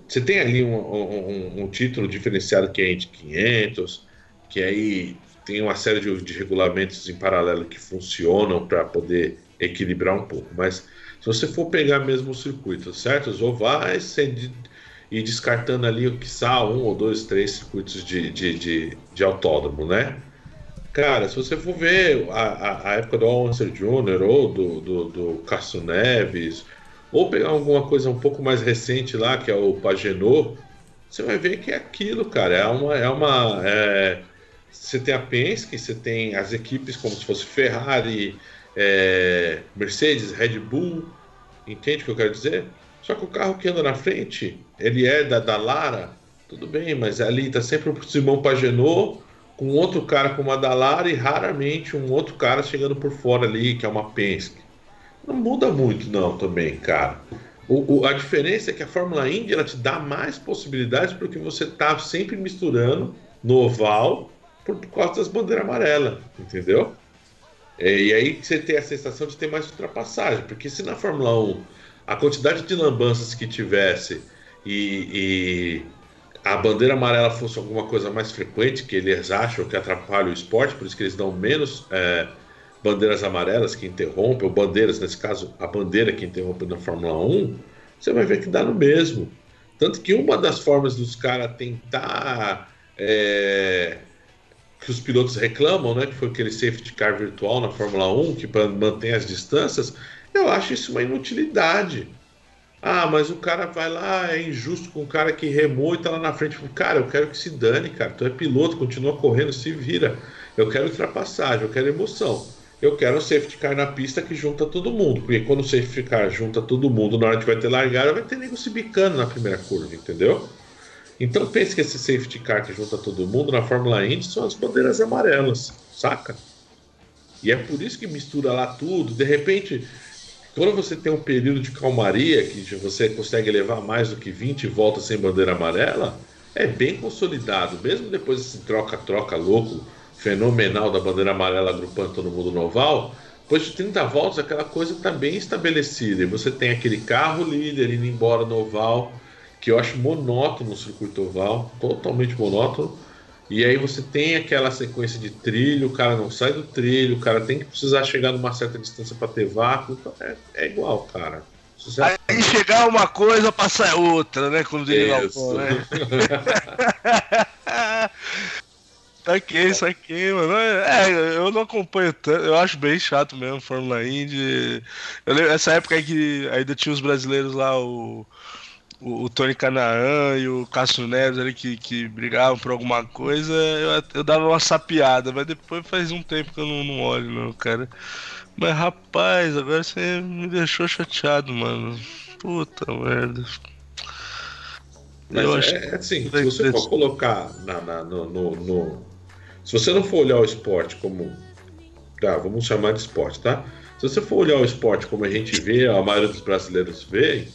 Você tem ali um, um- um- título diferenciado que é Indy 500, que aí tem uma série de, de regulamentos em paralelo que funcionam para poder equilibrar um pouco. Mas se você for pegar mesmo o circuito, certo? Os ovais, e descartando ali, quiçá, um ou dois, três circuitos de, de, de, de autódromo, né? Cara, se você for ver a, a, a época do Alonso Jr. ou do, do, do Castro Neves, ou pegar alguma coisa um pouco mais recente lá, que é o Pagenot, você vai ver que é aquilo, cara. É uma. É uma é, Você tem a Penske, você tem as equipes como se fosse Ferrari, é, Mercedes, Red Bull. Entende o que eu quero dizer? Só que o carro que anda na frente, ele é da, Lara, tudo bem, mas ali tá sempre o Simão Pagenot com outro cara com uma da Lara e raramente um outro cara chegando por fora ali, que é uma Penske. Não muda muito, não, também, cara. O, o- a diferença é que a Fórmula Indy ela te dá mais possibilidades porque você tá sempre misturando no oval por causa das bandeiras amarelas, entendeu? É, e aí você tem a sensação de ter mais ultrapassagem, porque se na Fórmula 1 a quantidade de lambanças que tivesse e, e a bandeira amarela fosse alguma coisa mais frequente, que eles acham que atrapalha o esporte, por isso que eles dão menos é, bandeiras amarelas que interrompem, ou bandeiras, nesse caso, a bandeira que interrompe na Fórmula 1, você vai ver que dá no mesmo. Tanto que uma das formas dos caras tentar. é, que os pilotos reclamam, né? Que foi aquele safety car virtual na Fórmula 1, que mantém as distâncias, eu acho isso uma inutilidade. Ah, mas o cara vai lá, é injusto com o cara que remou e tá lá na frente. Cara, eu quero que se dane, cara. Tu é piloto, continua correndo, se vira. Eu quero ultrapassagem, eu quero emoção. Eu quero um safety car na pista que junta todo mundo. Porque quando o safety car junta todo mundo, na hora que vai ter largada, vai ter nego se bicando na primeira curva, entendeu? Então pense que esse safety car que junta todo mundo na Fórmula Indy são as bandeiras amarelas, saca? E é por isso que mistura lá tudo. De repente, quando você tem um período de calmaria, que você consegue levar mais do que 20 voltas sem bandeira amarela, é bem consolidado. Mesmo depois desse troca-troca louco, fenomenal da bandeira amarela agrupando todo mundo no oval, depois de 30 voltas aquela coisa está bem estabelecida. E você tem aquele carro líder indo embora no oval, que eu acho monótono no circuito oval, totalmente monótono. E aí você tem aquela sequência de trilho, o cara não sai do trilho, o cara tem que precisar chegar numa certa distância para ter vácuo. Então é, é igual, cara. Aí chegar uma coisa, passar outra, né? Como diria Isso. Galvão, né? Saquei, saquei, mano. É, eu não acompanho tanto. Eu acho bem chato mesmo, Fórmula Indy. Eu lembro, essa época aí que ainda tinha os brasileiros lá, o, o, o Tony Canaan e o Cássio Neves ali que, que brigavam por alguma coisa, eu, eu dava uma sapiada, mas depois faz um tempo que eu não, não olho, não, cara. Mas rapaz, agora você me deixou chateado, mano. Puta merda. Mas Eu é, acho é assim, se você for colocar na, na- no, no- no- Se você não for olhar o esporte como. Tá, vamos chamar de esporte, tá? Se você for olhar o esporte como a gente vê, a maioria dos brasileiros vê,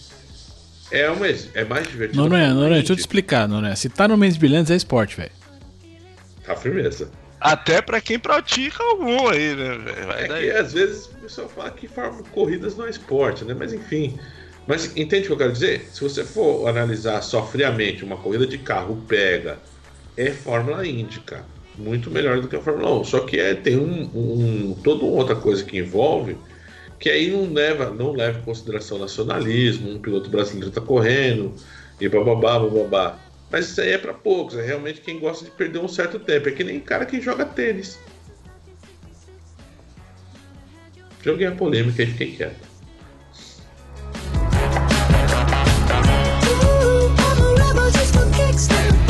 é, uma, é mais divertido. Não, não é, não é. Deixa eu te explicar, não é. Se tá no mês de brilhantes é esporte, velho. Tá firmeza. Até pra quem pratica algum aí, né, velho? É daí. que às vezes o pessoal fala que corridas não é esporte, né? Mas enfim. Mas entende o que eu quero dizer? Se você for analisar só friamente uma corrida de carro pega, é Fórmula Indy, cara. Muito melhor do que a Fórmula 1. Só que é, tem um, um, toda outra coisa que envolve que aí não leva, não leva em consideração nacionalismo, um piloto brasileiro tá correndo, e bababá, bababá. Mas isso aí é para poucos, é realmente quem gosta de perder um certo tempo. É que nem cara que joga tênis. Joguei a polêmica e fiquei quieto. Ooh, I'm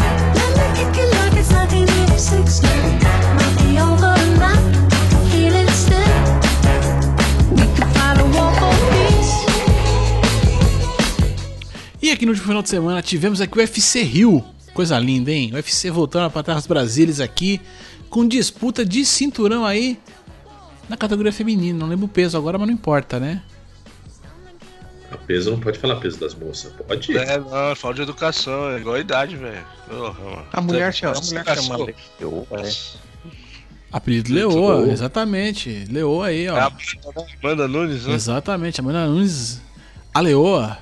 e aqui no último final de semana tivemos aqui o UFC Rio. Coisa linda, hein? O UFC voltando para trás Brasílias aqui, com disputa de cinturão aí na categoria feminina. Não lembro o peso agora, mas não importa, né? A peso não pode falar peso das moças. Pode. É, não, falta de educação, é igual a idade, velho. A mulher chama, a mulher chama Leoa, é. Apelido Leoa, exatamente. Leoa aí, É ó. a Amanda Nunes, né? Exatamente, a Amanda Nunes, a Leoa,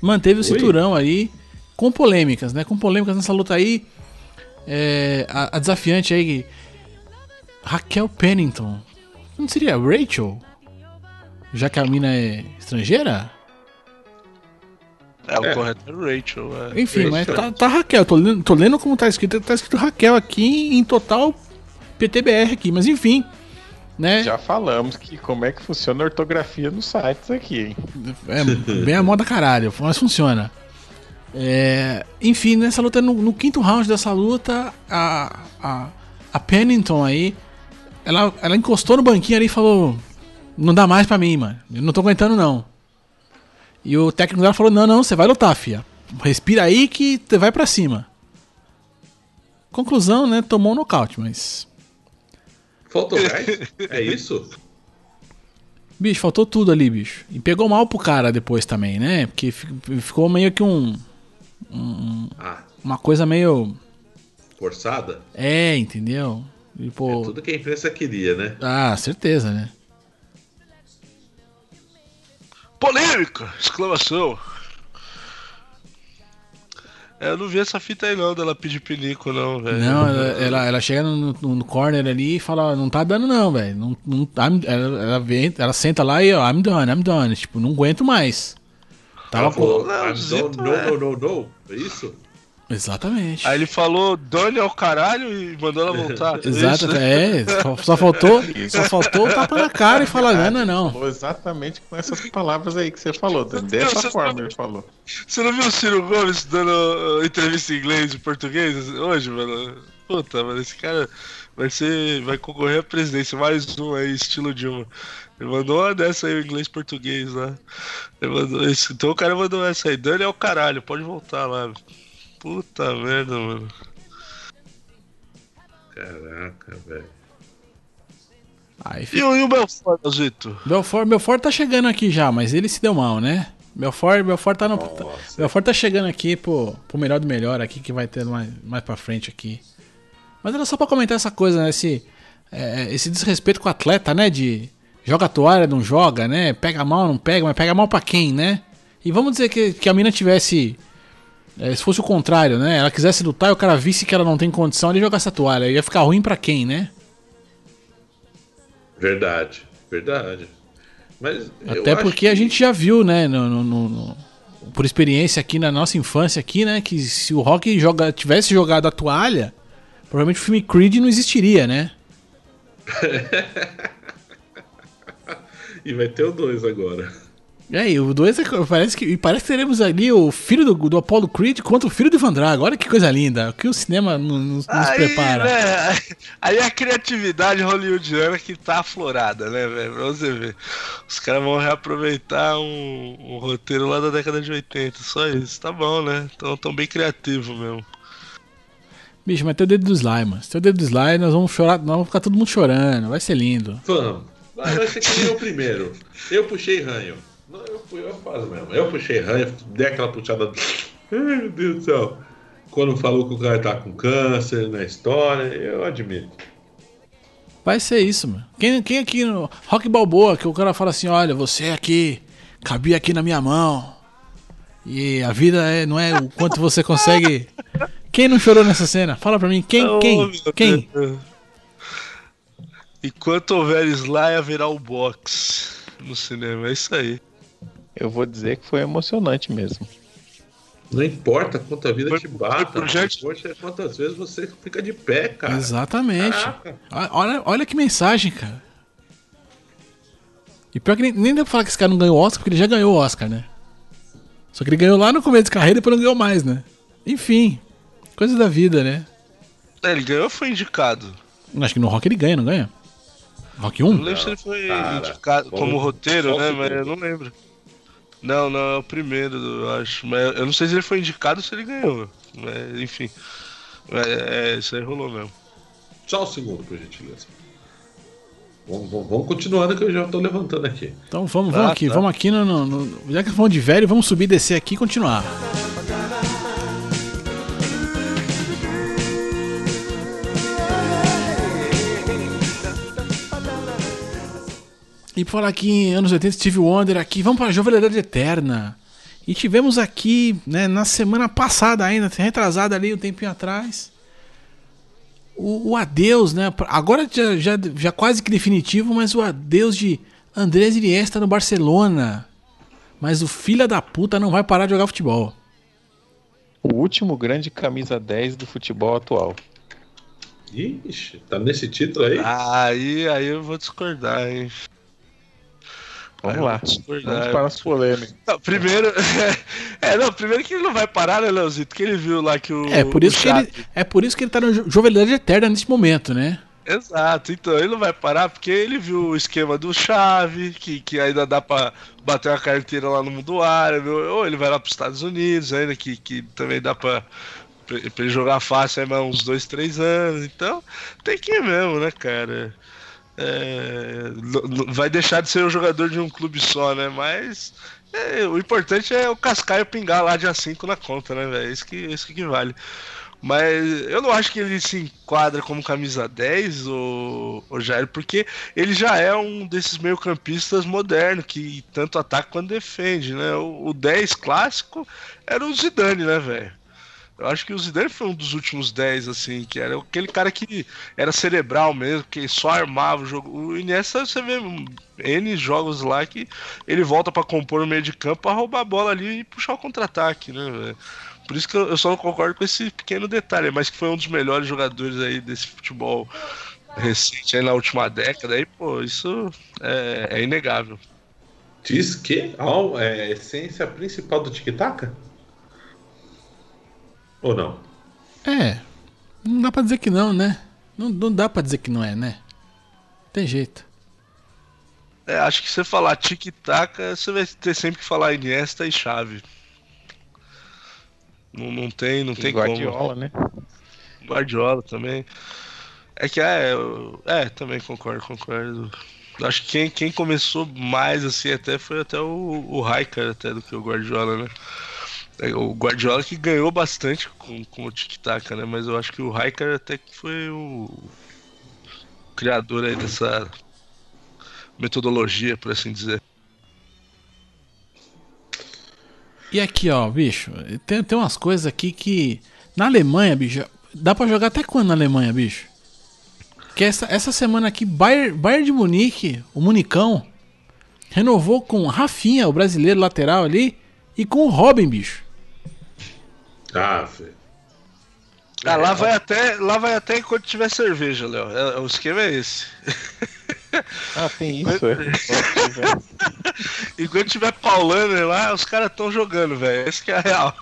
manteve o cinturão aí com polêmicas, né? Com polêmicas nessa luta aí. É, a, a desafiante aí, Raquel Pennington. Não seria Rachel? Já que a mina é estrangeira? É, o É. correto é Rachel. É. Enfim, mas tá, tá Raquel. Tô lendo, tô lendo como tá escrito. Tá escrito Raquel aqui em total PTBR aqui. Mas enfim, né? Já falamos que como é que funciona a ortografia nos sites aqui, hein? É bem a moda caralho, mas funciona. É, enfim, nessa luta, no, no quinto round dessa luta, a, a, a Pennington aí, ela, ela encostou no banquinho ali e falou: Não dá mais pra mim, mano. Eu não tô aguentando, não. E o técnico dela falou: Não, não, você vai lutar, fia. Respira aí que você vai pra cima. Conclusão, né? Tomou um nocaute, mas. Faltou gás? É isso? Bicho, faltou tudo ali, bicho. E pegou mal pro cara depois também, né? Porque fi- ficou meio que um. Ah, Uma coisa meio. forçada? É, entendeu? E, pô, É tudo que a imprensa queria, né? Ah, certeza, né? Polêmica! Exclamação. É, eu não vi essa fita aí não, dela pedir pinico, não, velho. Não, ela, ela, ela chega no, no- no corner ali e fala, ó, não tá dando não, velho. Não, não, ela, ela, vem, ela senta lá e, ó, I'm done, I'm done. Tipo, não aguento mais. Tava com... Não, é. no, no, no. É isso? Exatamente. Aí ele falou Dani ao caralho e mandou ela voltar. Exato, Isso. é. Só, faltou, só faltou o tapa na cara e falar, não, não, não. Exatamente com essas palavras aí que você falou. Dessa Você forma tá- ele falou. Você não viu o Ciro Gomes dando uh, entrevista em inglês e português hoje, mano? Puta, mano, esse cara vai ser. vai concorrer à presidência. Mais um aí, estilo Dilma. Ele mandou uma dessa aí, o inglês e português lá. Ele mandou esse, então o cara mandou essa aí. Dani é o caralho, pode voltar lá. Puta merda, mano. Caraca, velho. E o, e o Belfort, Zito? Belfort, Belfort tá chegando aqui já, mas ele se deu mal, né? Belfort, Belfort tá no. Nossa. Belfort tá chegando aqui pro, pro melhor do melhor aqui, que vai ter mais, mais pra frente aqui. Mas era só pra comentar essa coisa, né? Esse, é, esse desrespeito com o atleta, né? De joga a toalha, não joga, né? Pega mal, não pega, mas pega mal pra quem, né? E vamos dizer que, que a mina tivesse. É, se fosse o contrário, né? Ela quisesse lutar e o cara visse que ela não tem condição, ele jogasse a toalha. Ia ficar ruim pra quem, né? Verdade, verdade. Mas Até porque que- a gente já viu, né, no- no- no- por experiência aqui na nossa infância aqui, né, que se o Rock joga, tivesse jogado a toalha, provavelmente o filme Creed não existiria, né? E vai ter o 2 agora. É, e o 2 parece que e parece que teremos ali o filho do, do Apollo Creed contra o filho do Van Drago. Olha que coisa linda, o que o cinema no- nos, nos Aí, prepara. né, aí a criatividade hollywoodiana que tá aflorada, né, velho? Pra você ver. Os caras vão reaproveitar um, um roteiro lá da década de 80, só isso. Tá bom, né? Então tão bem criativo mesmo. Bicho, mas tem o dedo do Sly, mano. Se tem o dedo do Sly, nós vamos chorar, nós vamos ficar todo mundo chorando, vai ser lindo. Vamos. Vai ser que nem eu primeiro. Eu puxei ranho. Eu fui, eu faço mesmo. Eu puxei ranho, dei aquela puxada. Ai, meu Deus do céu. Quando falou que o cara tá com câncer na história, eu admito. Vai ser isso, mano. Quem, quem aqui no Rock Balboa, que o cara fala assim, olha, você aqui, cabia aqui na minha mão. E a vida é, não é o quanto você consegue. Quem não chorou nessa cena? Fala pra mim, quem? Oh, quem? Quem? Deus. Enquanto houver Sly, haverá o box no cinema. É isso aí. Eu vou dizer que foi emocionante mesmo. Não importa quanto a vida Foi- te bata. foi pro Jet- Poxa, é quantas vezes você fica de pé, cara. Exatamente. Caraca. Olha, olha que mensagem, cara. E pior que nem, nem dá pra falar que esse cara não ganhou o Oscar, porque ele já ganhou o Oscar, né? Só que ele ganhou lá no começo de carreira e depois não ganhou mais, né? Enfim, coisa da vida, né? É, ele ganhou ou foi indicado? Acho que no Rock ele ganha, não ganha? Rock Não 1? lembro se ele foi cara. indicado como roteiro, né? Mas eu não lembro. Não, não, é o primeiro, eu acho. Mas eu não sei se ele foi indicado ou se ele ganhou. Mas, enfim. É, é, isso aí rolou mesmo. Só um segundo, por gentileza. Vamos, vamos, vamos continuando que eu já tô levantando aqui. Então vamos, vamos Ah, aqui, tá. vamos aqui no, no- no- Já que falamos de velho, vamos subir, descer aqui e continuar. E por falar aqui em anos 80, Steve Wonder aqui, vamos para a Jovialidade Eterna. E tivemos aqui, né, na semana passada ainda, retrasada ali um tempinho atrás, o, o adeus, né? Agora já, já, já quase que definitivo, mas o adeus de Andrés Iniesta no Barcelona. Mas o filho da puta não vai parar de jogar futebol. O último grande camisa 10 do futebol atual. Ixi, tá nesse título aí? Aí, aí eu vou discordar, hein? Vamos lá. Vamos para as polêmicas. Não, primeiro. é, não, primeiro que ele não vai parar, né, Leozito? Que ele viu lá que o. É por isso que ele, é por isso que ele tá na jo- jovialidade eterna nesse momento, né? Exato, então ele não vai parar porque ele viu o esquema do Chave, que, que ainda dá pra bater uma carteira lá no mundo árabe, ou ele vai lá pros Estados Unidos ainda, que, que também dá pra ele jogar fácil aí mais uns dois, três anos. Então tem que ir mesmo, né, cara? É, vai deixar de ser o jogador de um clube só, né? Mas é, o importante é o Cascaio pingar lá dia 5 na conta, né, velho? Isso que, isso que vale. Mas eu não acho que ele se enquadra como camisa 10, o, o Jair, porque ele já é um desses meio-campistas modernos, que tanto ataca quanto defende, né? O, o 10 clássico era o Zidane, né, velho? Eu acho que o Zidane foi um dos últimos 10, assim, que era aquele cara que era cerebral mesmo, que só armava o jogo. O Iniesta, você vê N jogos lá que ele volta pra compor o meio de campo pra roubar a bola ali e puxar o contra-ataque, né, velho? Por isso que eu eu só não concordo com esse pequeno detalhe, mas que foi um dos melhores jogadores aí desse futebol recente aí na última década, aí, pô, isso é, é inegável. Diz que a é, a essência principal do tic-tac? Ou não? É. Não dá pra dizer que não, né? Não, não dá pra dizer que não é, né? Tem jeito. É, acho que você falar tic-tac, você vai ter sempre que falar Iniesta e Chave. Não, não tem, não E tem como. Guardiola, né? Guardiola também. É que é, eu- é, também concordo, concordo. Acho que quem, quem começou mais assim até foi até o, o Raikkonen até do que o Guardiola, né? É, O Guardiola que ganhou bastante com, com o tic-tac, né? Mas eu acho que o Raikkonen até que foi o criador aí dessa metodologia, por assim dizer. E aqui, ó, bicho, tem, tem umas coisas aqui que. Na Alemanha, bicho, dá pra jogar até quando na Alemanha, bicho? Que essa, essa semana aqui, Bayern, Bayern de Munique, o Municão, renovou com Rafinha, o brasileiro lateral ali, e com o Robin, bicho. Ah, velho. Ah, lá vai até, lá vai até enquanto tiver cerveja, Léo. É- o esquema é esse. Ah, tem isso, é. Enquanto tiver Paulaner lá, os caras estão jogando, velho. Esse que é a real.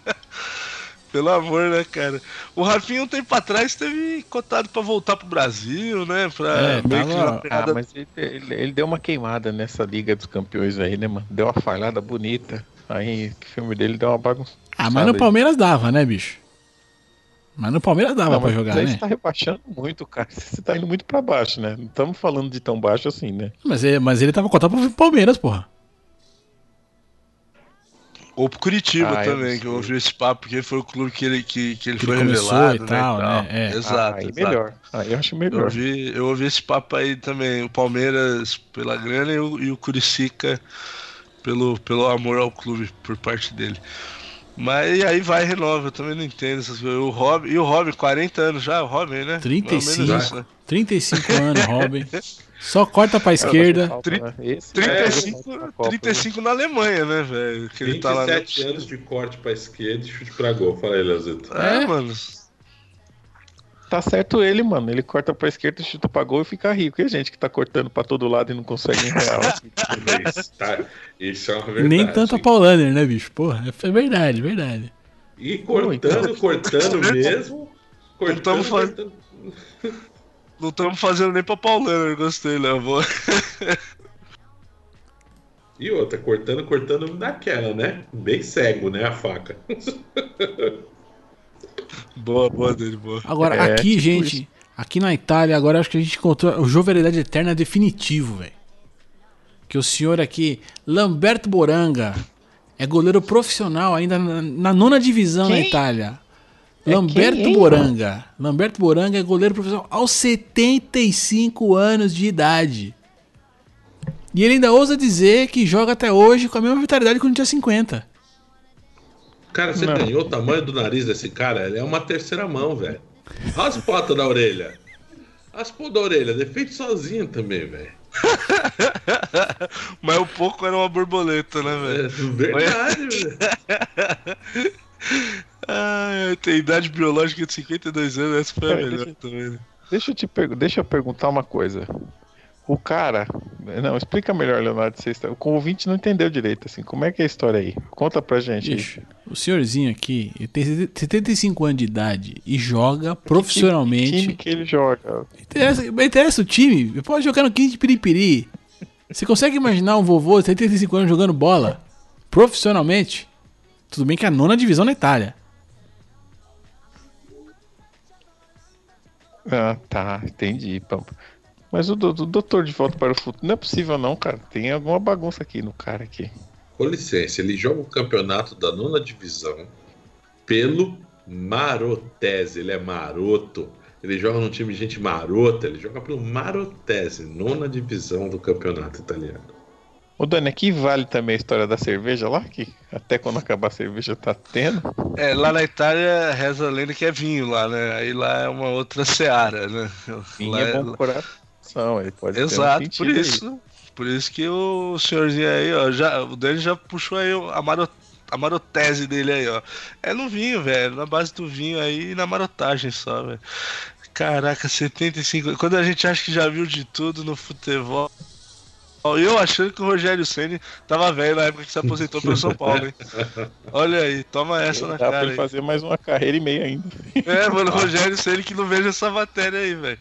Pelo amor, né, cara? O Rafinha um tempo atrás teve cotado pra voltar pro Brasil, né? Pra É, meio que tava- uma Ah, pegada- mas ele, ele- ele deu uma queimada nessa Liga dos Campeões aí, né, mano? Deu uma falhada bonita. Aí o filme dele deu uma bagunça. Ah, mas no Palmeiras dava, né, bicho? Mas no Palmeiras dava Não, pra mas jogar, aí né? você tá rebaixando muito, cara. Você tá indo muito pra baixo, né? Não estamos falando de tão baixo assim, né? Mas ele, mas ele tava cotado pro Palmeiras, porra. Ou pro Curitiba Ah, eu também, não que eu ouvi esse papo, porque foi o clube que ele, que, que ele Que foi ele começou revelado, e tal, né? É. Exato, Ah, aí exato. melhor. Aí eu acho Eu melhor. ouvi, eu ouvi esse papo aí também, o Palmeiras pela grana e o, e o Curicica pelo, pelo amor ao clube por parte dele. Mas e aí vai e renova, eu também não entendo essas coisas. O Robin, e o Robin, 40 anos já, o Robin, né? 35. Mais ou menos isso, né? 35 anos, Robin. Só corta pra esquerda. Falta, né? Esse- 35, é, Copa, 35 na Alemanha, né, velho? Que ele tá lá. 27 né? anos de corte pra esquerda e chute pra gol. Fala aí, Leozito. É, É. mano. Tá certo ele, mano. Ele corta pra esquerda, chuta pra gol e fica rico. E a gente que tá cortando pra todo lado e não consegue em real. Isso, tá? Isso é uma verdade. Nem tanto a Paulaner, né, bicho? Porra, é verdade, verdade. E cortando, cortando mesmo. Cortando, faz- cortando. Não estamos fazendo nem pra Paulana, eu gostei, Léo. Vou- E outra, cortando, cortando daquela, né? Bem cego, né? A faca. Boa, boa dele, boa. Agora, É, aqui, tipo gente, aqui na Itália, agora acho que a gente encontrou o Jovialidade Eterna definitivo, velho. Que o senhor aqui, Lamberto Boranga, é goleiro profissional ainda na, na nona divisão na Quem? Itália. É Lamberto quem, hein, Boranga. Lamberto Boranga é goleiro profissional aos 75 anos de idade. E ele ainda ousa dizer que joga até hoje com a mesma vitalidade que quando tinha 50. Cara, você Não. ganhou o tamanho do nariz desse cara? Ele é uma terceira mão, velho. Olha as potas da orelha. As potas da orelha, defeito sozinho também, velho. Mas o pouco era uma borboleta, né, É velho? verdade, velho. Ah, tem idade biológica de 52 anos, essa foi a Peraí, melhor também. né? Deixa eu te deixa eu perguntar uma coisa. O cara. Não, explica melhor, Leonardo. Você está... O ouvinte não entendeu direito, assim. Como é que é a história aí? Conta pra gente. Bicho, o senhorzinho aqui ele tem 75 anos de idade e joga Que profissionalmente. time que ele joga? Interessa, interessa o time. Ele Pode jogar no 15 de Piripiri. Você consegue imaginar um vovô de 75 anos jogando bola profissionalmente? Tudo bem que é a nona divisão na Itália. Ah, tá. Entendi, Pampa. Mas o, do- do doutor de volta para o futuro. Não é possível, não, cara. Tem alguma bagunça aqui no cara aqui. Com licença, ele joga o campeonato da nona divisão pelo Marotese. Ele é maroto. Ele joga num time de gente marota. Ele joga pelo Marotese, nona divisão do campeonato italiano. Ô, Dani, aqui vale também a história da cerveja lá? Que até quando acabar a cerveja tá tendo. É, lá na Itália reza a lenda que é vinho lá, né? Aí lá é uma outra seara, né? Vinho Lá é bom pro Ele pode um Exato, por aí. isso. Por isso que o senhorzinho aí, ó, já, o Dani já puxou aí a, maro, a marotese dele aí, ó. É no vinho, velho, na base do vinho aí e na marotagem só, velho. Caraca, 75. Quando a gente acha que já viu de tudo no futebol. Eu achando que o Rogério Ceni tava velho na época que se aposentou pelo São Paulo, hein? Olha aí, toma essa na Dá pra cara ele aí. fazer mais uma carreira e meia ainda. É, mano, o Rogério Ceni que não veja essa matéria aí, velho.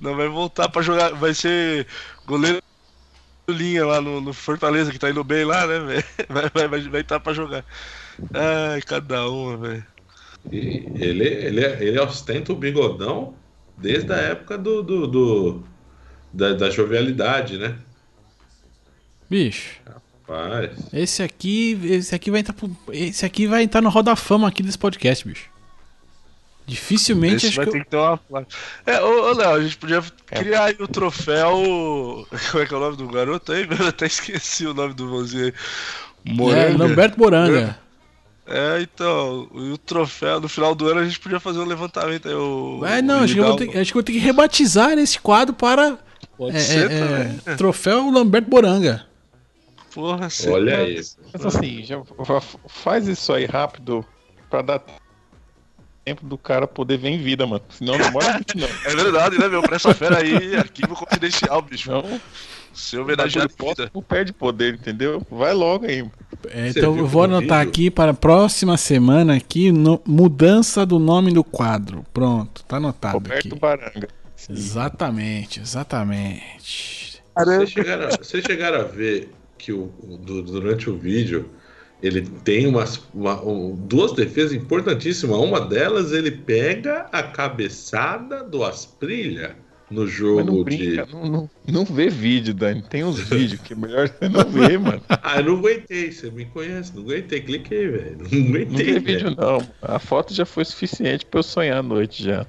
Não vai voltar pra jogar, vai ser goleiro linha lá no, no Fortaleza, que tá indo bem lá, né, velho? Vai, vai, vai, vai estar pra jogar. Ai, cada uma, velho. Ele, ele, ele ostenta o bigodão desde a época do, do, do- da, da jovialidade, né? Bicho, Rapaz. esse aqui, esse aqui vai entrar pro, esse aqui vai entrar no Roda Fama aqui desse podcast, bicho. Dificilmente Esse acho vai que ter eu, que ter uma placa. É, ô, ô Léo, a gente podia É. criar aí o troféu. Como é que é o nome do garoto aí? Eu até esqueci o nome do mozinho aí. é, Moranga. Lamberto Boranga. É, então, e o troféu, no final do ano a gente podia fazer um levantamento aí. O, É, não, o acho que, eu vou ter, acho que eu vou ter que rebatizar esse quadro para Pode é, ser é, também. é, Troféu Lamberto Boranga. Porra, você Olha tá- aí. Mas assim, já fa- faz isso aí rápido pra dar tempo do cara poder ver em vida, mano. Senão não demora muito, não. É verdade, né, meu? Pra essa fera aí, arquivo confidencial, bicho. Não, Seu o não perde poder, entendeu? Vai logo aí. É, então eu vou no anotar vídeo? aqui para a próxima semana aqui no- mudança do nome do quadro. Pronto, tá anotado Roberto aqui. Baranga. Exatamente, exatamente. Vocês chegaram, vocês chegaram a ver que o, o- du- durante o vídeo ele tem umas, uma- um- duas defesas importantíssimas. Uma delas ele pega a cabeçada do Asprilha no jogo não de. brinca, não, não, não vê vídeo, Dani. Tem uns vídeos que é melhor você não ver, mano. Ah, eu não aguentei, você me conhece, não aguentei, cliquei, velho. Não Não aguentei, vê velho. vídeo, não. A foto já foi suficiente pra eu sonhar à noite já.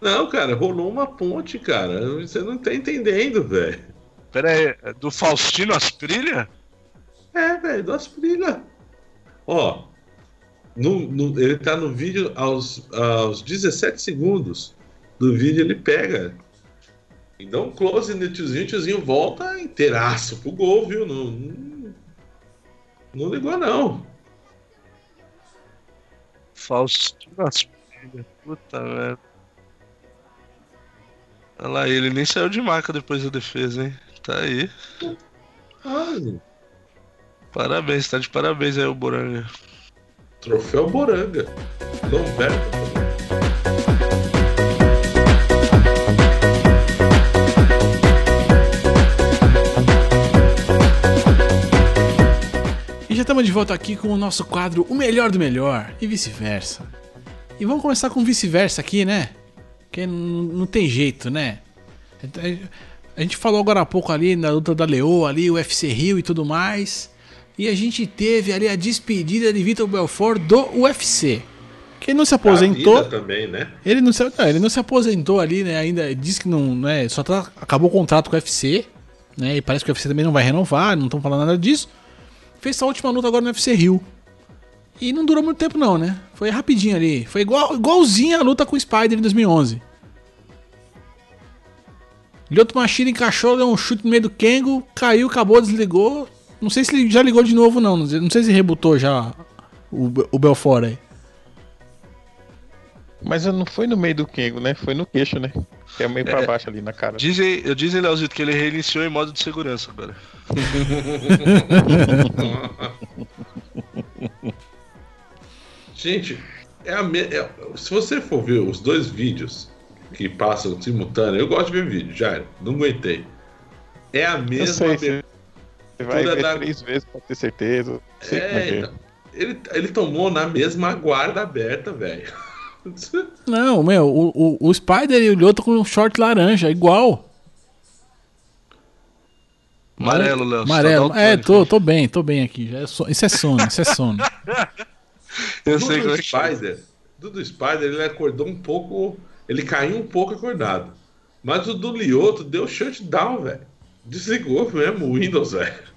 Não, cara, rolou uma ponte, cara. Você não tá entendendo, velho. Pera aí, é do Faustino Asprilha? É, velho, do Asprilha. Ó, no, no- ele tá no vídeo aos, aos 17 segundos do vídeo, ele pega. E dá um close no tiozinho, o tiozinho volta inteiraço pro gol, viu? Não, não, não ligou, não. Faustino Asprilha. Puta merda. Olha lá, ele nem saiu de marca depois da defesa, hein? Tá aí. Ai, Parabéns, tá de parabéns aí o Boranga. troféu Boranga. Lamberto. Estamos de volta aqui com o nosso quadro O Melhor do Melhor e vice-versa. E vamos começar com vice-versa aqui, né? Que n- não tem jeito, né? A gente falou agora há pouco ali na luta da Leoa, ali, o UFC Rio e tudo mais. E a gente teve ali a despedida de Vitor Belfort do UFC. Que ele não se aposentou. Também, né? Ele não, se, não, ele não se aposentou ali, né? Ainda disse que não, né? Só tá, acabou o contrato com o UFC, né? E parece que o UFC também não vai renovar, não estão falando nada disso. Fez essa última luta agora no UFC Rio. E não durou muito tempo não, né? Foi rapidinho ali. Foi igual, igualzinho a luta com o Spider em 2011. Lyoto Machida encaixou, deu um chute no meio do Kengo, caiu, acabou, desligou. Não sei se ele já ligou de novo não, não sei- não sei se rebutou já o, o Belfort aí. Mas não foi no meio do Kengo, né? Foi no queixo, né? Que é meio pra baixo ali na cara. Dizem, eu dizem, Leozito, que ele reiniciou em modo de segurança agora. Gente, é a me... é- se você for ver os dois vídeos que passam simultâneo, eu gosto de ver vídeo, já, não aguentei. É a Eu mesma sei, você vai é ver da- três vezes pra ter certeza. É É, é. então, ele, ele tomou na mesma guarda aberta, velho. Não, meu, o, o, o Spider e o Lyoto com um short laranja, igual. Amarelo, Léo. tá Amarelo. É, daltônico, tô, tô bem, tô bem aqui. Já é so- Isso é sono, isso é sono. Eu Do sei como é que é. Spider, do Spider, ele acordou um pouco. Ele caiu um pouco acordado. Mas o do Lioto deu shutdown, velho. Desligou mesmo o Windows, velho.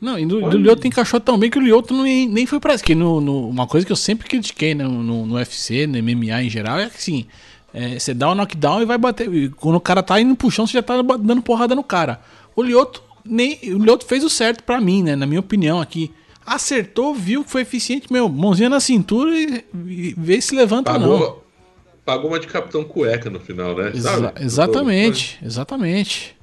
Não, e do, do. Lyoto encaixou tão bem que o Lyoto nem, nem foi pra que no, no- Uma coisa que eu sempre critiquei no, no, no UFC, no MMA em geral, é que assim, é, você dá o knockdown e vai bater. e quando o cara tá indo pro chão, você já tá dando porrada no cara. O Lyoto, nem, o Lyoto fez o certo pra mim, né? Na minha opinião aqui. Acertou, viu que foi eficiente, meu, mãozinha na cintura e, e vê se levanta ou não. Pagou, pagou uma de Capitão Cueca no final, né? Exa- Sabe? exatamente, exatamente.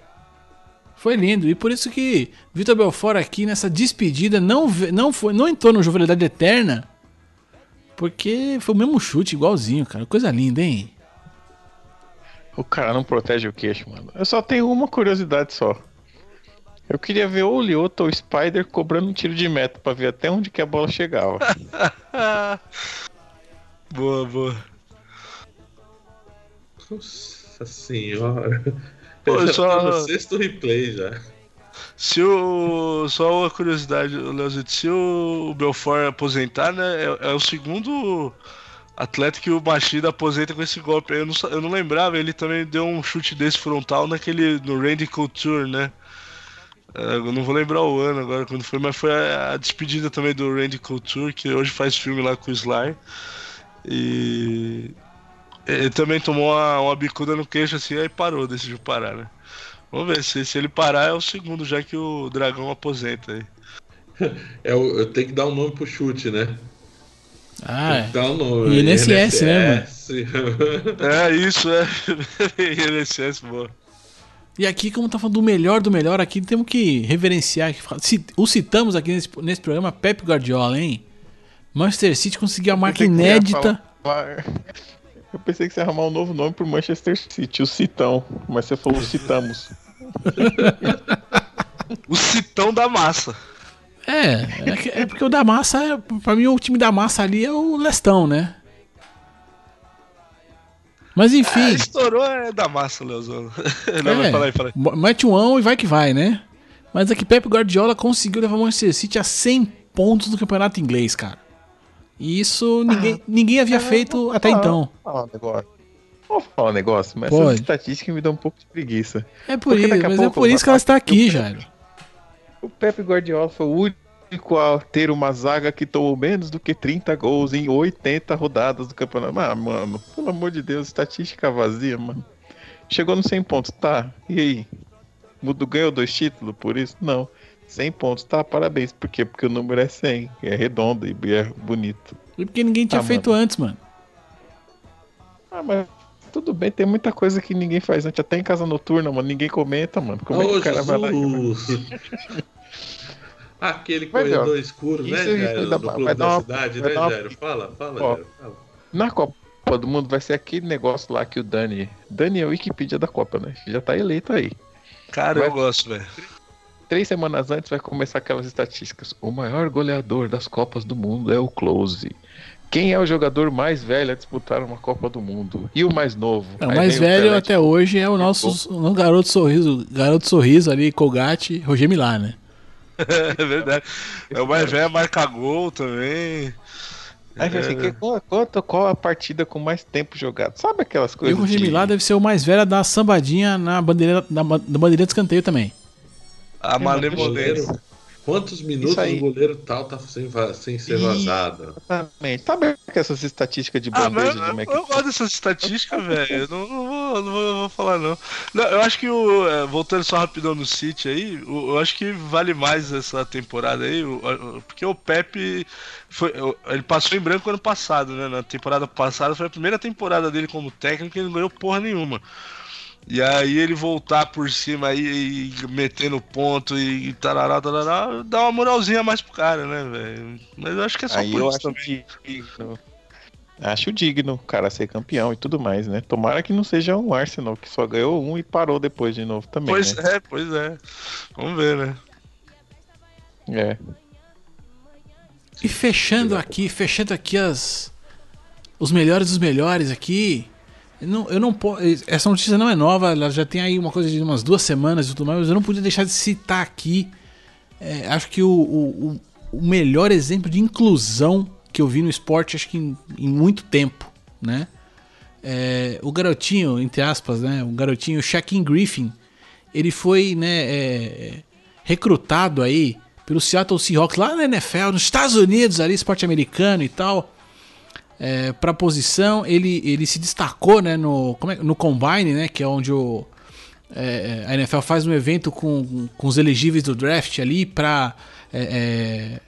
Foi lindo. E por isso que Vitor Belfort aqui nessa despedida não, não, foi, não entrou no Jovialidade Eterna. Porque foi o mesmo chute, igualzinho, cara. Coisa linda, hein? O cara não protege o queixo, mano. Eu só tenho uma curiosidade só. Eu queria ver ou o Lyoto ou o Spider cobrando um tiro de meta pra ver até onde que a bola chegava. Boa, boa. Nossa senhora. Pô, Eu já só- tô no sexto replay já. Se o. Só uma curiosidade, Leozito, se o Belfort aposentar, né? É, é o segundo atleta que o Machida aposenta com esse golpe. aí. Eu não, eu não lembrava, ele também deu um chute desse frontal naquele. no Randy Couture, né? É, Eu não vou lembrar o ano agora quando foi, mas foi a, a despedida também do Randy Couture, que hoje faz filme lá com o Sly. E. Ele também tomou uma, uma bicuda no queixo assim, aí parou, decidiu parar, né? Vamos ver, se, se ele parar é o segundo, já que o dragão aposenta aí. É, o- eu tenho que dar um nome pro chute, né? Ah, Tem que dar um nome. INSS, né, mano? É, isso, é. INSS, boa. E aqui, como tá falando do melhor do melhor, aqui temos que reverenciar. O citamos aqui nesse, nesse programa, Pep Guardiola, hein? Manchester City conseguiu a marca inédita. Eu pensei que você ia arrumar um novo nome pro Manchester City, o Citão. Mas você falou Citamos. O citão da massa. É, é, que- é porque o da massa, é- pra mim, o time da massa ali é o Lestão, né? Mas Ah, enfim, estourou é da massa, Leozão. Não, mas é, aí, fala aí. mete um ão e vai que vai, né? Mas aqui Pep Guardiola conseguiu levar o Manchester City a 100 pontos no campeonato inglês, cara. E isso ninguém, ninguém havia feito até Ah, então. Falar um negócio. Vou falar um negócio, mas Pode. essa estatística me dá um pouco de preguiça. É por Porque isso, mas é pouco por isso que ela está aqui, Jairo. O Pepe Guardiola foi o único a ter uma zaga que tomou menos do que 30 gols em 80 rodadas do campeonato. Ah, mano, pelo amor de Deus, estatística vazia, mano. Chegou nos 100 pontos, tá? E aí? Mudo ganhou dois títulos por isso? Não. 100 pontos, tá? Parabéns. Por quê? Porque o número é 100, é redondo e é bonito. E porque ninguém tinha Ah, feito antes, mano. Ah, mas tudo bem, tem muita coisa que ninguém faz antes, até em casa noturna, mano. Ninguém comenta, mano. Como é que Ô, o cara vai lá e Jesus! Aquele Vai ver, corredor escuro, né, Jairo? vai dar- Do clube vai dar da uma- cidade, vai né, dar uma- Jairo? Fala, fala, Ó. Jairo. Fala. Na Copa do Mundo vai ser aquele negócio lá que o Dani. Dani é o Wikipedia da Copa, né? Já tá eleito aí. Cara, Vai- eu gosto, velho. três semanas antes vai começar aquelas estatísticas. O maior goleador das Copas do Mundo é o Close. Quem é o jogador mais velho a disputar uma Copa do Mundo? E o mais novo? Não, o mais velho Pelé, até hoje é o nosso, o nosso garoto sorriso, garoto sorriso ali, Colgate, Roger Milá, né? É verdade. É o mais velho, marca gol também. Aí vem assim, que- qual, a partida com mais tempo jogado? Sabe aquelas E coisas? o Roger de- Milá deve ser o mais velho a dar sambadinha na bandeira, na, na bandeira de escanteio também. A malemolência. Quantos minutos o goleiro tal tá sem, sem ser vazado? Exatamente. Sabe que essas estatísticas de Ah, mas bandeja eu, de eu, McDonald's? gosto dessas estatísticas, velho. Eu Não, não, vou, não, vou, não vou falar, não. Não, Eu acho que o. é, Voltando só rapidão no City aí, o- eu acho que vale mais essa temporada aí, o- o- porque o Pepe. Foi, ele passou em branco ano passado, né? Na temporada passada foi a primeira temporada dele como técnico e ele não ganhou porra nenhuma. E aí ele voltar por cima aí e metendo ponto e tarará, tarará, dá uma moralzinha mais pro cara, né, velho? Mas eu acho que é só Aí por eu isso acho também. digno. Acho digno o cara ser campeão e tudo mais, né? Tomara que não seja um Arsenal que só ganhou um e parou depois de novo também. Pois né? é, pois é. Vamos ver, né? É. E fechando aqui, fechando aqui as os melhores dos melhores aqui. Não, eu não po- essa notícia não é nova, ela já tem aí uma coisa de umas duas semanas e tudo mais, mas eu não podia deixar de citar aqui. é, acho que o, o, o- o melhor exemplo de inclusão que eu vi no esporte, acho que em, em muito tempo, né? É, o garotinho, entre aspas, né? O garotinho Shaquin Griffin, ele foi, né, é, recrutado aí pelo Seattle Seahawks lá na NFL, nos Estados Unidos, ali, esporte americano e tal, é, para posição. Ele, ele se destacou, né, no, como é- no Combine, né, que é onde o, é, a NFL faz um evento com, com os elegíveis do draft ali pra é, é,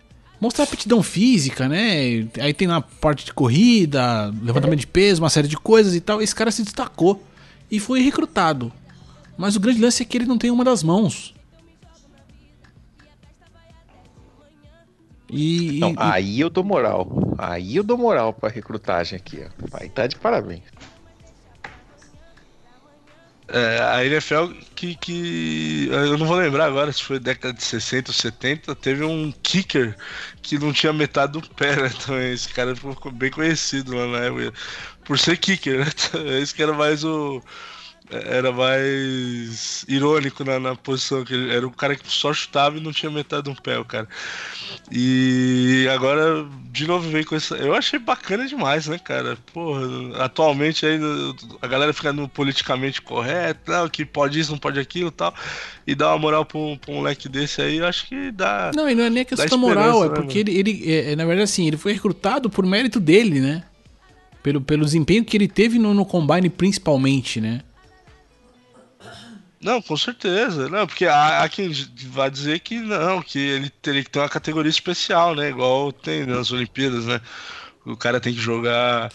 mostrar aptidão física, né? Aí tem lá a parte de corrida, levantamento de peso, uma série de coisas e tal. Esse cara se destacou e foi recrutado. Mas o grande lance é que ele não tem uma das mãos. E, Então, e- aí eu dou moral. Aí eu dou moral pra recrutagem aqui, ó. Aí tá de parabéns. É, a NFL que, que. Eu não vou lembrar agora se foi década de 60 ou 70, teve um kicker que não tinha metade do pé, né? Também. Esse cara ficou bem conhecido lá na época. Por ser kicker, né? Esse que era mais o. Era mais irônico na, na posição, que ele era o cara que só chutava e não tinha metade do pé, o cara. E agora, de novo, vem com essa. Eu achei bacana demais, né, cara? Porra, atualmente aí a galera fica no politicamente correto, não, que pode isso, não pode aquilo e tal. E dá uma moral pra um, um moleque desse aí, eu acho que dá. Não, e não é nem a questão moral, é né, porque ele, ele é, é, na verdade, assim, ele foi recrutado por mérito dele, né? Pelo, pelo desempenho que ele teve no, no Combine, principalmente, né? Não, com certeza. Não, porque há, há quem vai dizer que não, que ele teria que ter uma categoria especial, né? Igual tem nas Olimpíadas, né? O cara tem que jogar.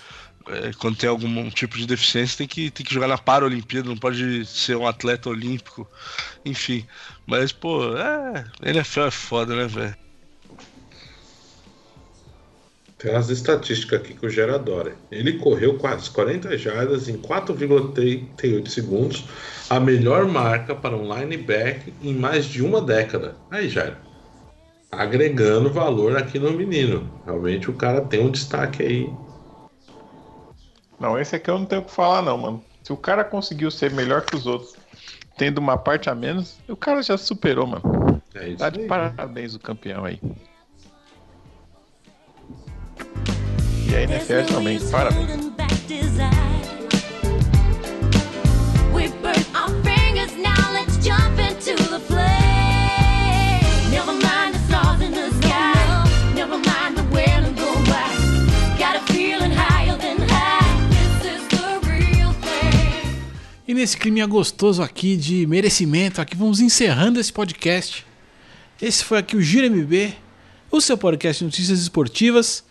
é, quando tem algum tipo de deficiência, tem que, tem que jogar na Paralimpíada, não pode ser um atleta olímpico. Enfim. Mas, pô, é. NFL é foda, né, velho? Tem umas estatísticas aqui que o Gera adora. Ele correu quase 40 jardas em 4,38 segundos, a melhor marca para um linebacker em mais de uma década. Aí, Jairo. Agregando valor aqui no menino. Realmente o cara tem um destaque aí. Não, esse aqui eu não tenho o que falar, não, mano. Se o cara conseguiu ser melhor que os outros, tendo uma parte a menos, o cara já superou, mano. É isso Tá de aí. parabéns o campeão aí. E a NFL também, parabéns. E nesse clima gostoso aqui de merecimento, aqui vamos encerrando esse podcast. Esse foi aqui o Giro MB, o seu podcast de notícias esportivas.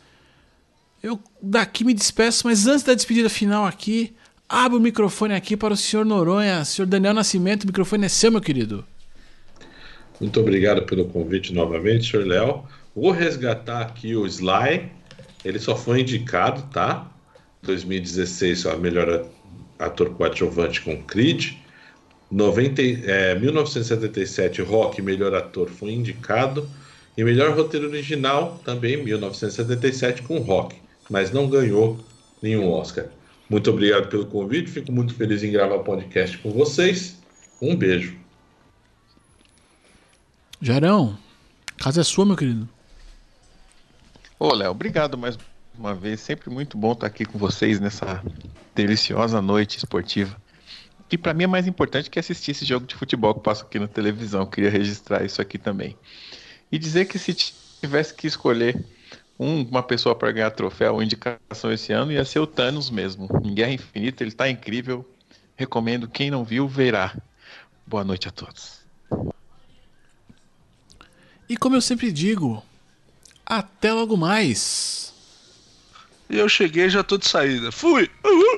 Eu daqui me despeço, mas antes da despedida final aqui, abro o microfone aqui para o senhor Noronha, senhor Daniel Nascimento, o microfone é seu, meu querido. Muito obrigado pelo convite novamente, senhor Léo. Vou resgatar aqui o Sly. Ele só foi indicado, tá? 2016, a melhor ator coadjuvante com Creed. 90, e- é, 1977, Rock, melhor ator, foi indicado. E melhor roteiro original, também 1977, com Rock, mas não ganhou nenhum Oscar. Muito obrigado pelo convite, fico muito feliz em gravar podcast com vocês. Um beijo. Jarão, a casa é sua, meu querido. Ô, Léo, obrigado mais uma vez. Sempre muito bom estar aqui com vocês nessa deliciosa noite esportiva. E pra mim é mais importante que assistir esse jogo de futebol que passa aqui na televisão. Eu queria registrar isso aqui também. E dizer que se tivesse que escolher um- uma pessoa para ganhar troféu ou indicação esse ano, ia ser o Thanos mesmo. Em Guerra Infinita, ele tá incrível. Recomendo. Quem não viu, verá. Boa noite a todos. E como eu sempre digo, até logo mais. E eu cheguei e já tô de saída. Fui! Uhul!